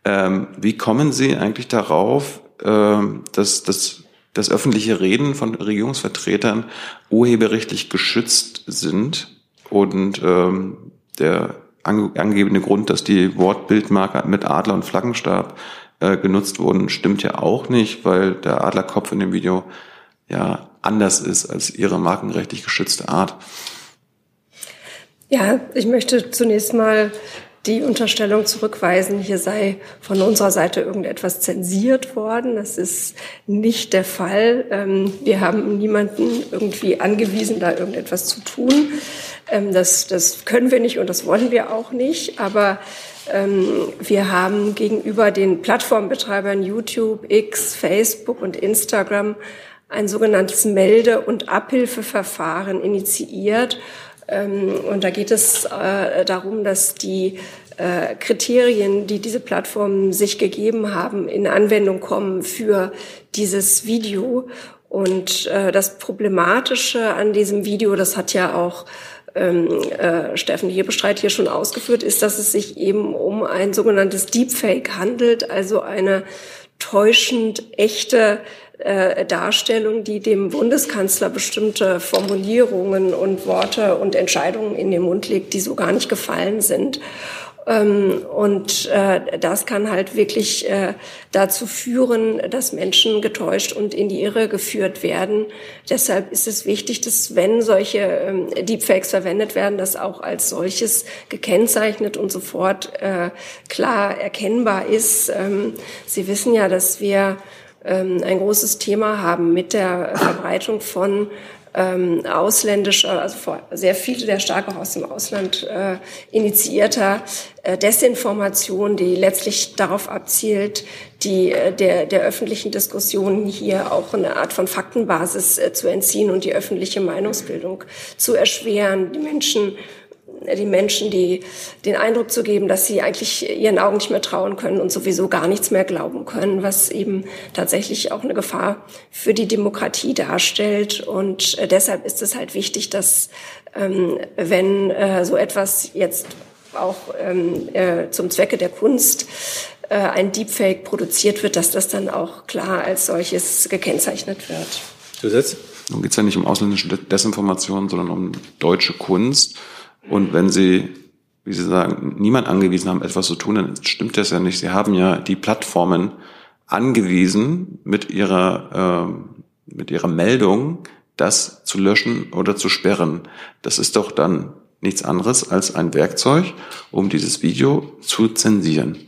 Ähm, wie kommen Sie eigentlich darauf, äh, dass, dass dass öffentliche Reden von Regierungsvertretern urheberrechtlich geschützt sind und ähm, der angegebene Grund, dass die Wortbildmarker mit Adler und Flaggenstab äh, genutzt wurden, stimmt ja auch nicht, weil der Adlerkopf in dem Video ja anders ist als ihre markenrechtlich geschützte Art. Ja, ich möchte zunächst mal die Unterstellung zurückweisen, hier sei von unserer Seite irgendetwas zensiert worden. Das ist nicht der Fall. Ähm, wir haben niemanden irgendwie angewiesen, da irgendetwas zu tun. Ähm, das, das können wir nicht und das wollen wir auch nicht. Aber ähm, wir haben gegenüber den Plattformbetreibern YouTube, X, Facebook und Instagram ein sogenanntes Melde- und Abhilfeverfahren initiiert. Ähm, und da geht es äh, darum, dass die äh, Kriterien, die diese Plattformen sich gegeben haben, in Anwendung kommen für dieses Video. Und äh, das Problematische an diesem Video, das hat ja auch ähm, äh, Steffen Hebestreit hier schon ausgeführt, ist, dass es sich eben um ein sogenanntes Deepfake handelt, also eine täuschend echte äh, Darstellung, die dem Bundeskanzler bestimmte Formulierungen und Worte und Entscheidungen in den Mund legt, die so gar nicht gefallen sind. Ähm, und äh, das kann halt wirklich äh, dazu führen, dass Menschen getäuscht und in die Irre geführt werden. Deshalb ist es wichtig, dass wenn solche ähm, Deepfakes verwendet werden, das auch als solches gekennzeichnet und sofort klar erkennbar ist. Ähm, Sie wissen ja, dass wir ähm, ein großes Thema haben mit der Verbreitung von ähm, ausländischer, also sehr viele der stark auch aus dem Ausland äh, initiierter äh, Desinformation, die letztlich darauf abzielt, die äh, der, der öffentlichen Diskussion hier auch eine Art von Faktenbasis äh, zu entziehen und die öffentliche Meinungsbildung zu erschweren, die Menschen die Menschen, die den Eindruck zu geben, dass sie eigentlich ihren Augen nicht mehr trauen können und sowieso gar nichts mehr glauben können, was eben tatsächlich auch eine Gefahr für die Demokratie darstellt. Und äh, deshalb ist es halt wichtig, dass ähm, wenn äh, so etwas jetzt auch ähm, äh, zum Zwecke der Kunst äh, ein Deepfake produziert wird, dass das dann auch klar als solches gekennzeichnet wird. Zusatz? Nun geht es ja nicht um ausländische Desinformation, sondern um deutsche Kunst. Und wenn Sie, wie Sie sagen, niemand angewiesen haben, etwas zu tun, dann stimmt das ja nicht. Sie haben ja die Plattformen angewiesen, mit ihrer, äh, mit ihrer Meldung das zu löschen oder zu sperren. Das ist doch dann nichts anderes als ein Werkzeug, um dieses Video zu zensieren.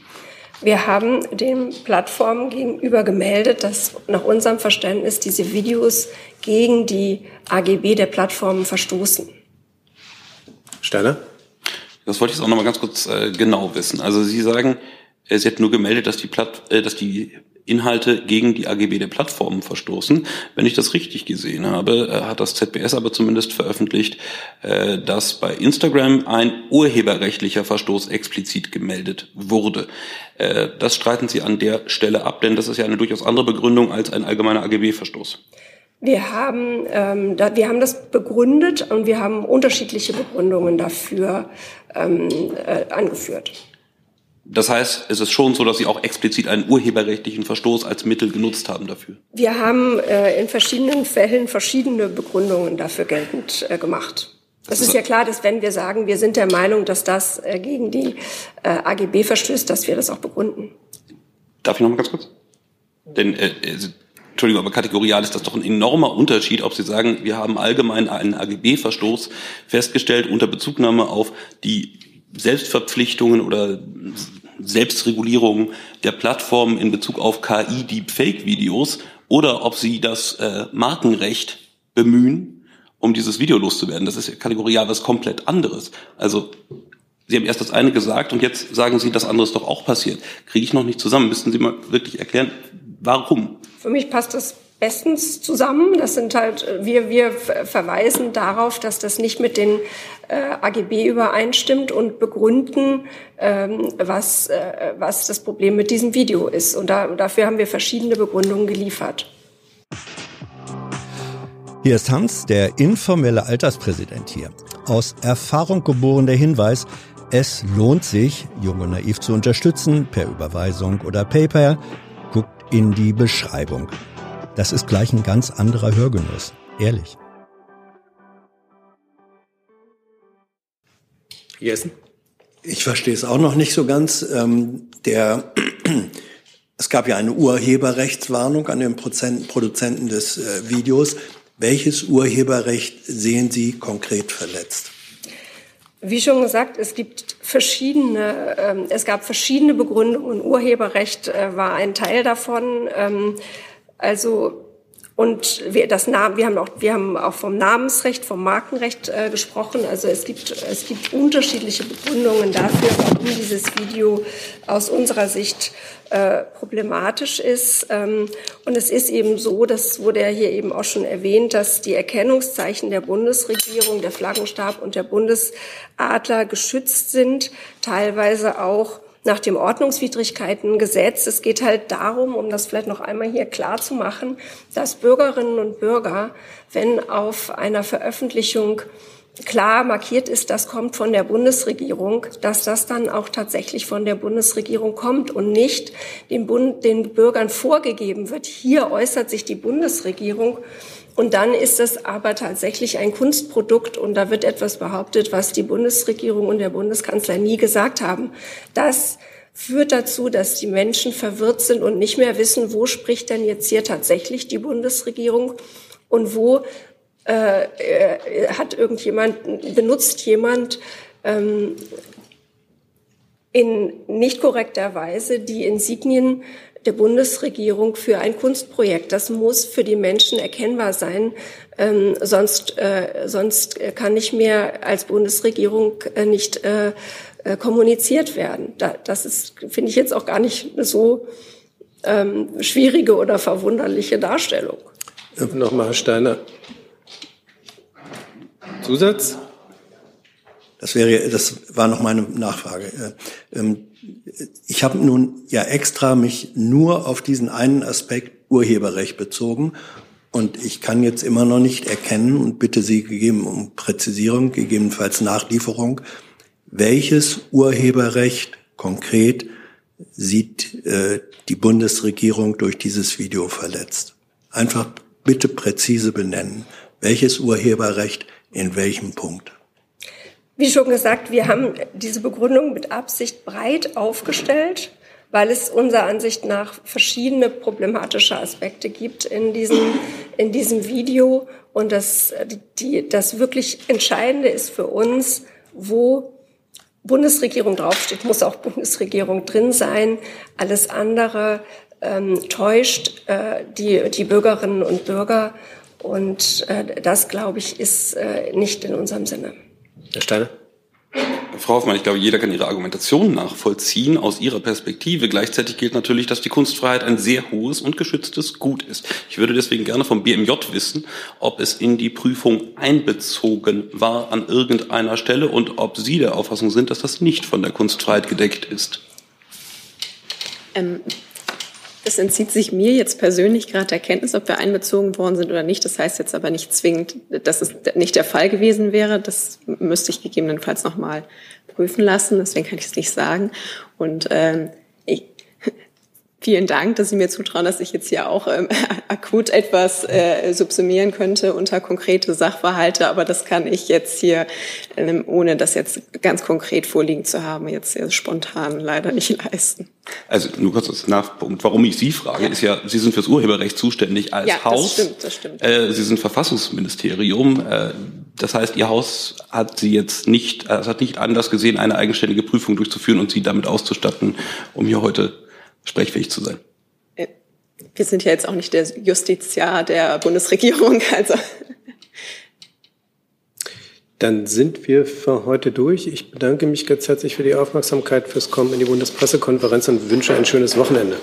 Wir haben den Plattformen gegenüber gemeldet, dass nach unserem Verständnis diese Videos gegen die AGB der Plattformen verstoßen. Steiner? Das wollte ich jetzt auch noch mal ganz kurz äh, genau wissen. Also Sie sagen, äh, Sie hätten nur gemeldet, dass die, Platt, äh, dass die Inhalte gegen die AGB der Plattformen verstoßen. Wenn ich das richtig gesehen habe, äh, hat das ZBS aber zumindest veröffentlicht, äh, dass bei Instagram ein urheberrechtlicher Verstoß explizit gemeldet wurde. Äh, das streiten Sie an der Stelle ab, denn das ist ja eine durchaus andere Begründung als ein allgemeiner AGB-Verstoß. Wir haben, ähm, da, wir haben das begründet und wir haben unterschiedliche Begründungen dafür ähm, äh, angeführt. Das heißt, es ist schon so, dass Sie auch explizit einen urheberrechtlichen Verstoß als Mittel genutzt haben dafür. Wir haben äh, in verschiedenen Fällen verschiedene Begründungen dafür geltend äh, gemacht. Es ist ja klar, dass wenn wir sagen, wir sind der Meinung, dass das äh, gegen die äh, AGB verstößt, dass wir das auch begründen. Darf ich noch mal ganz kurz? Denn äh, Entschuldigung, aber kategorial ist das doch ein enormer Unterschied, ob Sie sagen, wir haben allgemein einen AGB-Verstoß festgestellt unter Bezugnahme auf die Selbstverpflichtungen oder Selbstregulierung der Plattformen in Bezug auf KI Deepfake-Videos oder ob Sie das äh, Markenrecht bemühen, um dieses Video loszuwerden. Das ist ja kategorial was komplett anderes. Also Sie haben erst das eine gesagt und jetzt sagen Sie, das andere ist doch auch passiert. Kriege ich noch nicht zusammen. Müssten Sie mal wirklich erklären, warum? Für mich passt das bestens zusammen. Das sind halt, wir, wir verweisen darauf, dass das nicht mit den äh, AGB übereinstimmt und begründen, ähm, was, äh, was das Problem mit diesem Video ist. Und da, dafür haben wir verschiedene Begründungen geliefert. Hier ist Hans, der informelle Alterspräsident hier. Aus Erfahrung geboren der Hinweis, es lohnt sich, Jung und Naiv zu unterstützen, per Überweisung oder PayPal in die Beschreibung. Das ist gleich ein ganz anderer Hörgenuss. Ehrlich. Jessen? Ich verstehe es auch noch nicht so ganz. Ähm, der, es gab ja eine Urheberrechtswarnung an den Produzenten des äh, Videos. Welches Urheberrecht sehen Sie konkret verletzt? Wie schon gesagt, es gibt verschiedene, ähm, es gab verschiedene Begründungen. Urheberrecht äh, war ein Teil davon. Ähm, also und wir, das Namen, wir haben auch, wir haben auch vom Namensrecht, vom Markenrecht äh, gesprochen. Also es gibt, es gibt unterschiedliche Begründungen dafür, warum dieses Video aus unserer Sicht äh, problematisch ist. Ähm, und es ist eben so, das wurde ja hier eben auch schon erwähnt, dass die Erkennungszeichen der Bundesregierung, der Flaggenstab und der Bundesadler geschützt sind, teilweise auch nach dem Ordnungswidrigkeitengesetz. Es geht halt darum, um das vielleicht noch einmal hier klar zu machen, dass Bürgerinnen und Bürger, wenn auf einer Veröffentlichung klar markiert ist, das kommt von der Bundesregierung, dass das dann auch tatsächlich von der Bundesregierung kommt und nicht den, Bund, den Bürgern vorgegeben wird. Hier äußert sich die Bundesregierung und dann ist es aber tatsächlich ein Kunstprodukt und da wird etwas behauptet, was die Bundesregierung und der Bundeskanzler nie gesagt haben. Das führt dazu, dass die Menschen verwirrt sind und nicht mehr wissen, wo spricht denn jetzt hier tatsächlich die Bundesregierung und wo äh, äh, hat irgendjemand, benutzt jemand ähm, in nicht korrekter Weise die Insignien der Bundesregierung für ein Kunstprojekt. Das muss für die Menschen erkennbar sein. Ähm, sonst, äh, sonst kann nicht mehr als Bundesregierung äh, nicht äh, äh kommuniziert werden. Da, das ist, finde ich jetzt auch gar nicht so ähm, schwierige oder verwunderliche Darstellung. Nochmal, Herr Steiner. Zusatz? Das wäre, das war noch meine Nachfrage. Äh, ähm, ich habe nun ja extra mich nur auf diesen einen Aspekt Urheberrecht bezogen und ich kann jetzt immer noch nicht erkennen und bitte Sie gegeben um Präzisierung, gegebenenfalls Nachlieferung, welches Urheberrecht konkret sieht äh, die Bundesregierung durch dieses Video verletzt. Einfach bitte präzise benennen. Welches Urheberrecht in welchem Punkt? Wie schon gesagt, wir haben diese Begründung mit Absicht breit aufgestellt, weil es unserer Ansicht nach verschiedene problematische Aspekte gibt in diesem, in diesem Video. Und das, die, das wirklich Entscheidende ist für uns, wo Bundesregierung draufsteht, muss auch Bundesregierung drin sein. Alles andere ähm, täuscht äh, die, die Bürgerinnen und Bürger. Und äh, das, glaube ich, ist äh, nicht in unserem Sinne. Herr Steiner? Frau Hoffmann, ich glaube, jeder kann Ihre Argumentation nachvollziehen aus Ihrer Perspektive. Gleichzeitig gilt natürlich, dass die Kunstfreiheit ein sehr hohes und geschütztes Gut ist. Ich würde deswegen gerne vom BMJ wissen, ob es in die Prüfung einbezogen war an irgendeiner Stelle und ob Sie der Auffassung sind, dass das nicht von der Kunstfreiheit gedeckt ist. Ähm, das entzieht sich mir jetzt persönlich gerade der Kenntnis, ob wir einbezogen worden sind oder nicht. Das heißt jetzt aber nicht zwingend, dass es nicht der Fall gewesen wäre. Das müsste ich gegebenenfalls nochmal prüfen lassen. Deswegen kann ich es nicht sagen. Und ähm, Vielen Dank, dass Sie mir zutrauen, dass ich jetzt hier auch ähm, akut etwas äh, subsumieren könnte unter konkrete Sachverhalte. Aber das kann ich jetzt hier, ähm, ohne das jetzt ganz konkret vorliegen zu haben, jetzt sehr spontan leider nicht leisten. Also nur kurz als Nachpunkt. Warum ich Sie frage, ja. ist ja, Sie sind fürs Urheberrecht zuständig als ja, Haus. Das stimmt, das stimmt. Äh, Sie sind Verfassungsministerium. Äh, das heißt, Ihr Haus hat Sie jetzt nicht, äh, es hat nicht anders gesehen, eine eigenständige Prüfung durchzuführen und Sie damit auszustatten, um hier heute sprechfähig zu sein. Äh, wir sind ja jetzt auch nicht der Justiziar der Bundesregierung, also. Dann sind wir für heute durch. Ich bedanke mich ganz herzlich für die Aufmerksamkeit, fürs Kommen in die Bundespressekonferenz und wünsche ein schönes Wochenende.